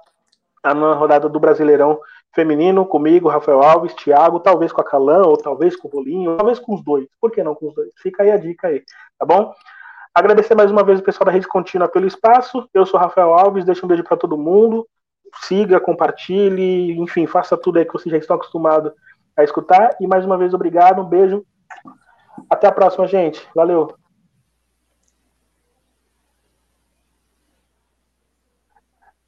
a nona rodada do Brasileirão Feminino, comigo, Rafael Alves, Thiago, talvez com a Calã, ou talvez com o Rolinho, ou talvez com os dois. Por que não com os dois? Fica aí a dica aí, tá bom? Agradecer mais uma vez o pessoal da Rede Contínua pelo espaço. Eu sou Rafael Alves, deixa um beijo para todo mundo. Siga, compartilhe, enfim, faça tudo aí que vocês já estão acostumados a escutar. E mais uma vez, obrigado, um beijo. Até a próxima, gente. Valeu.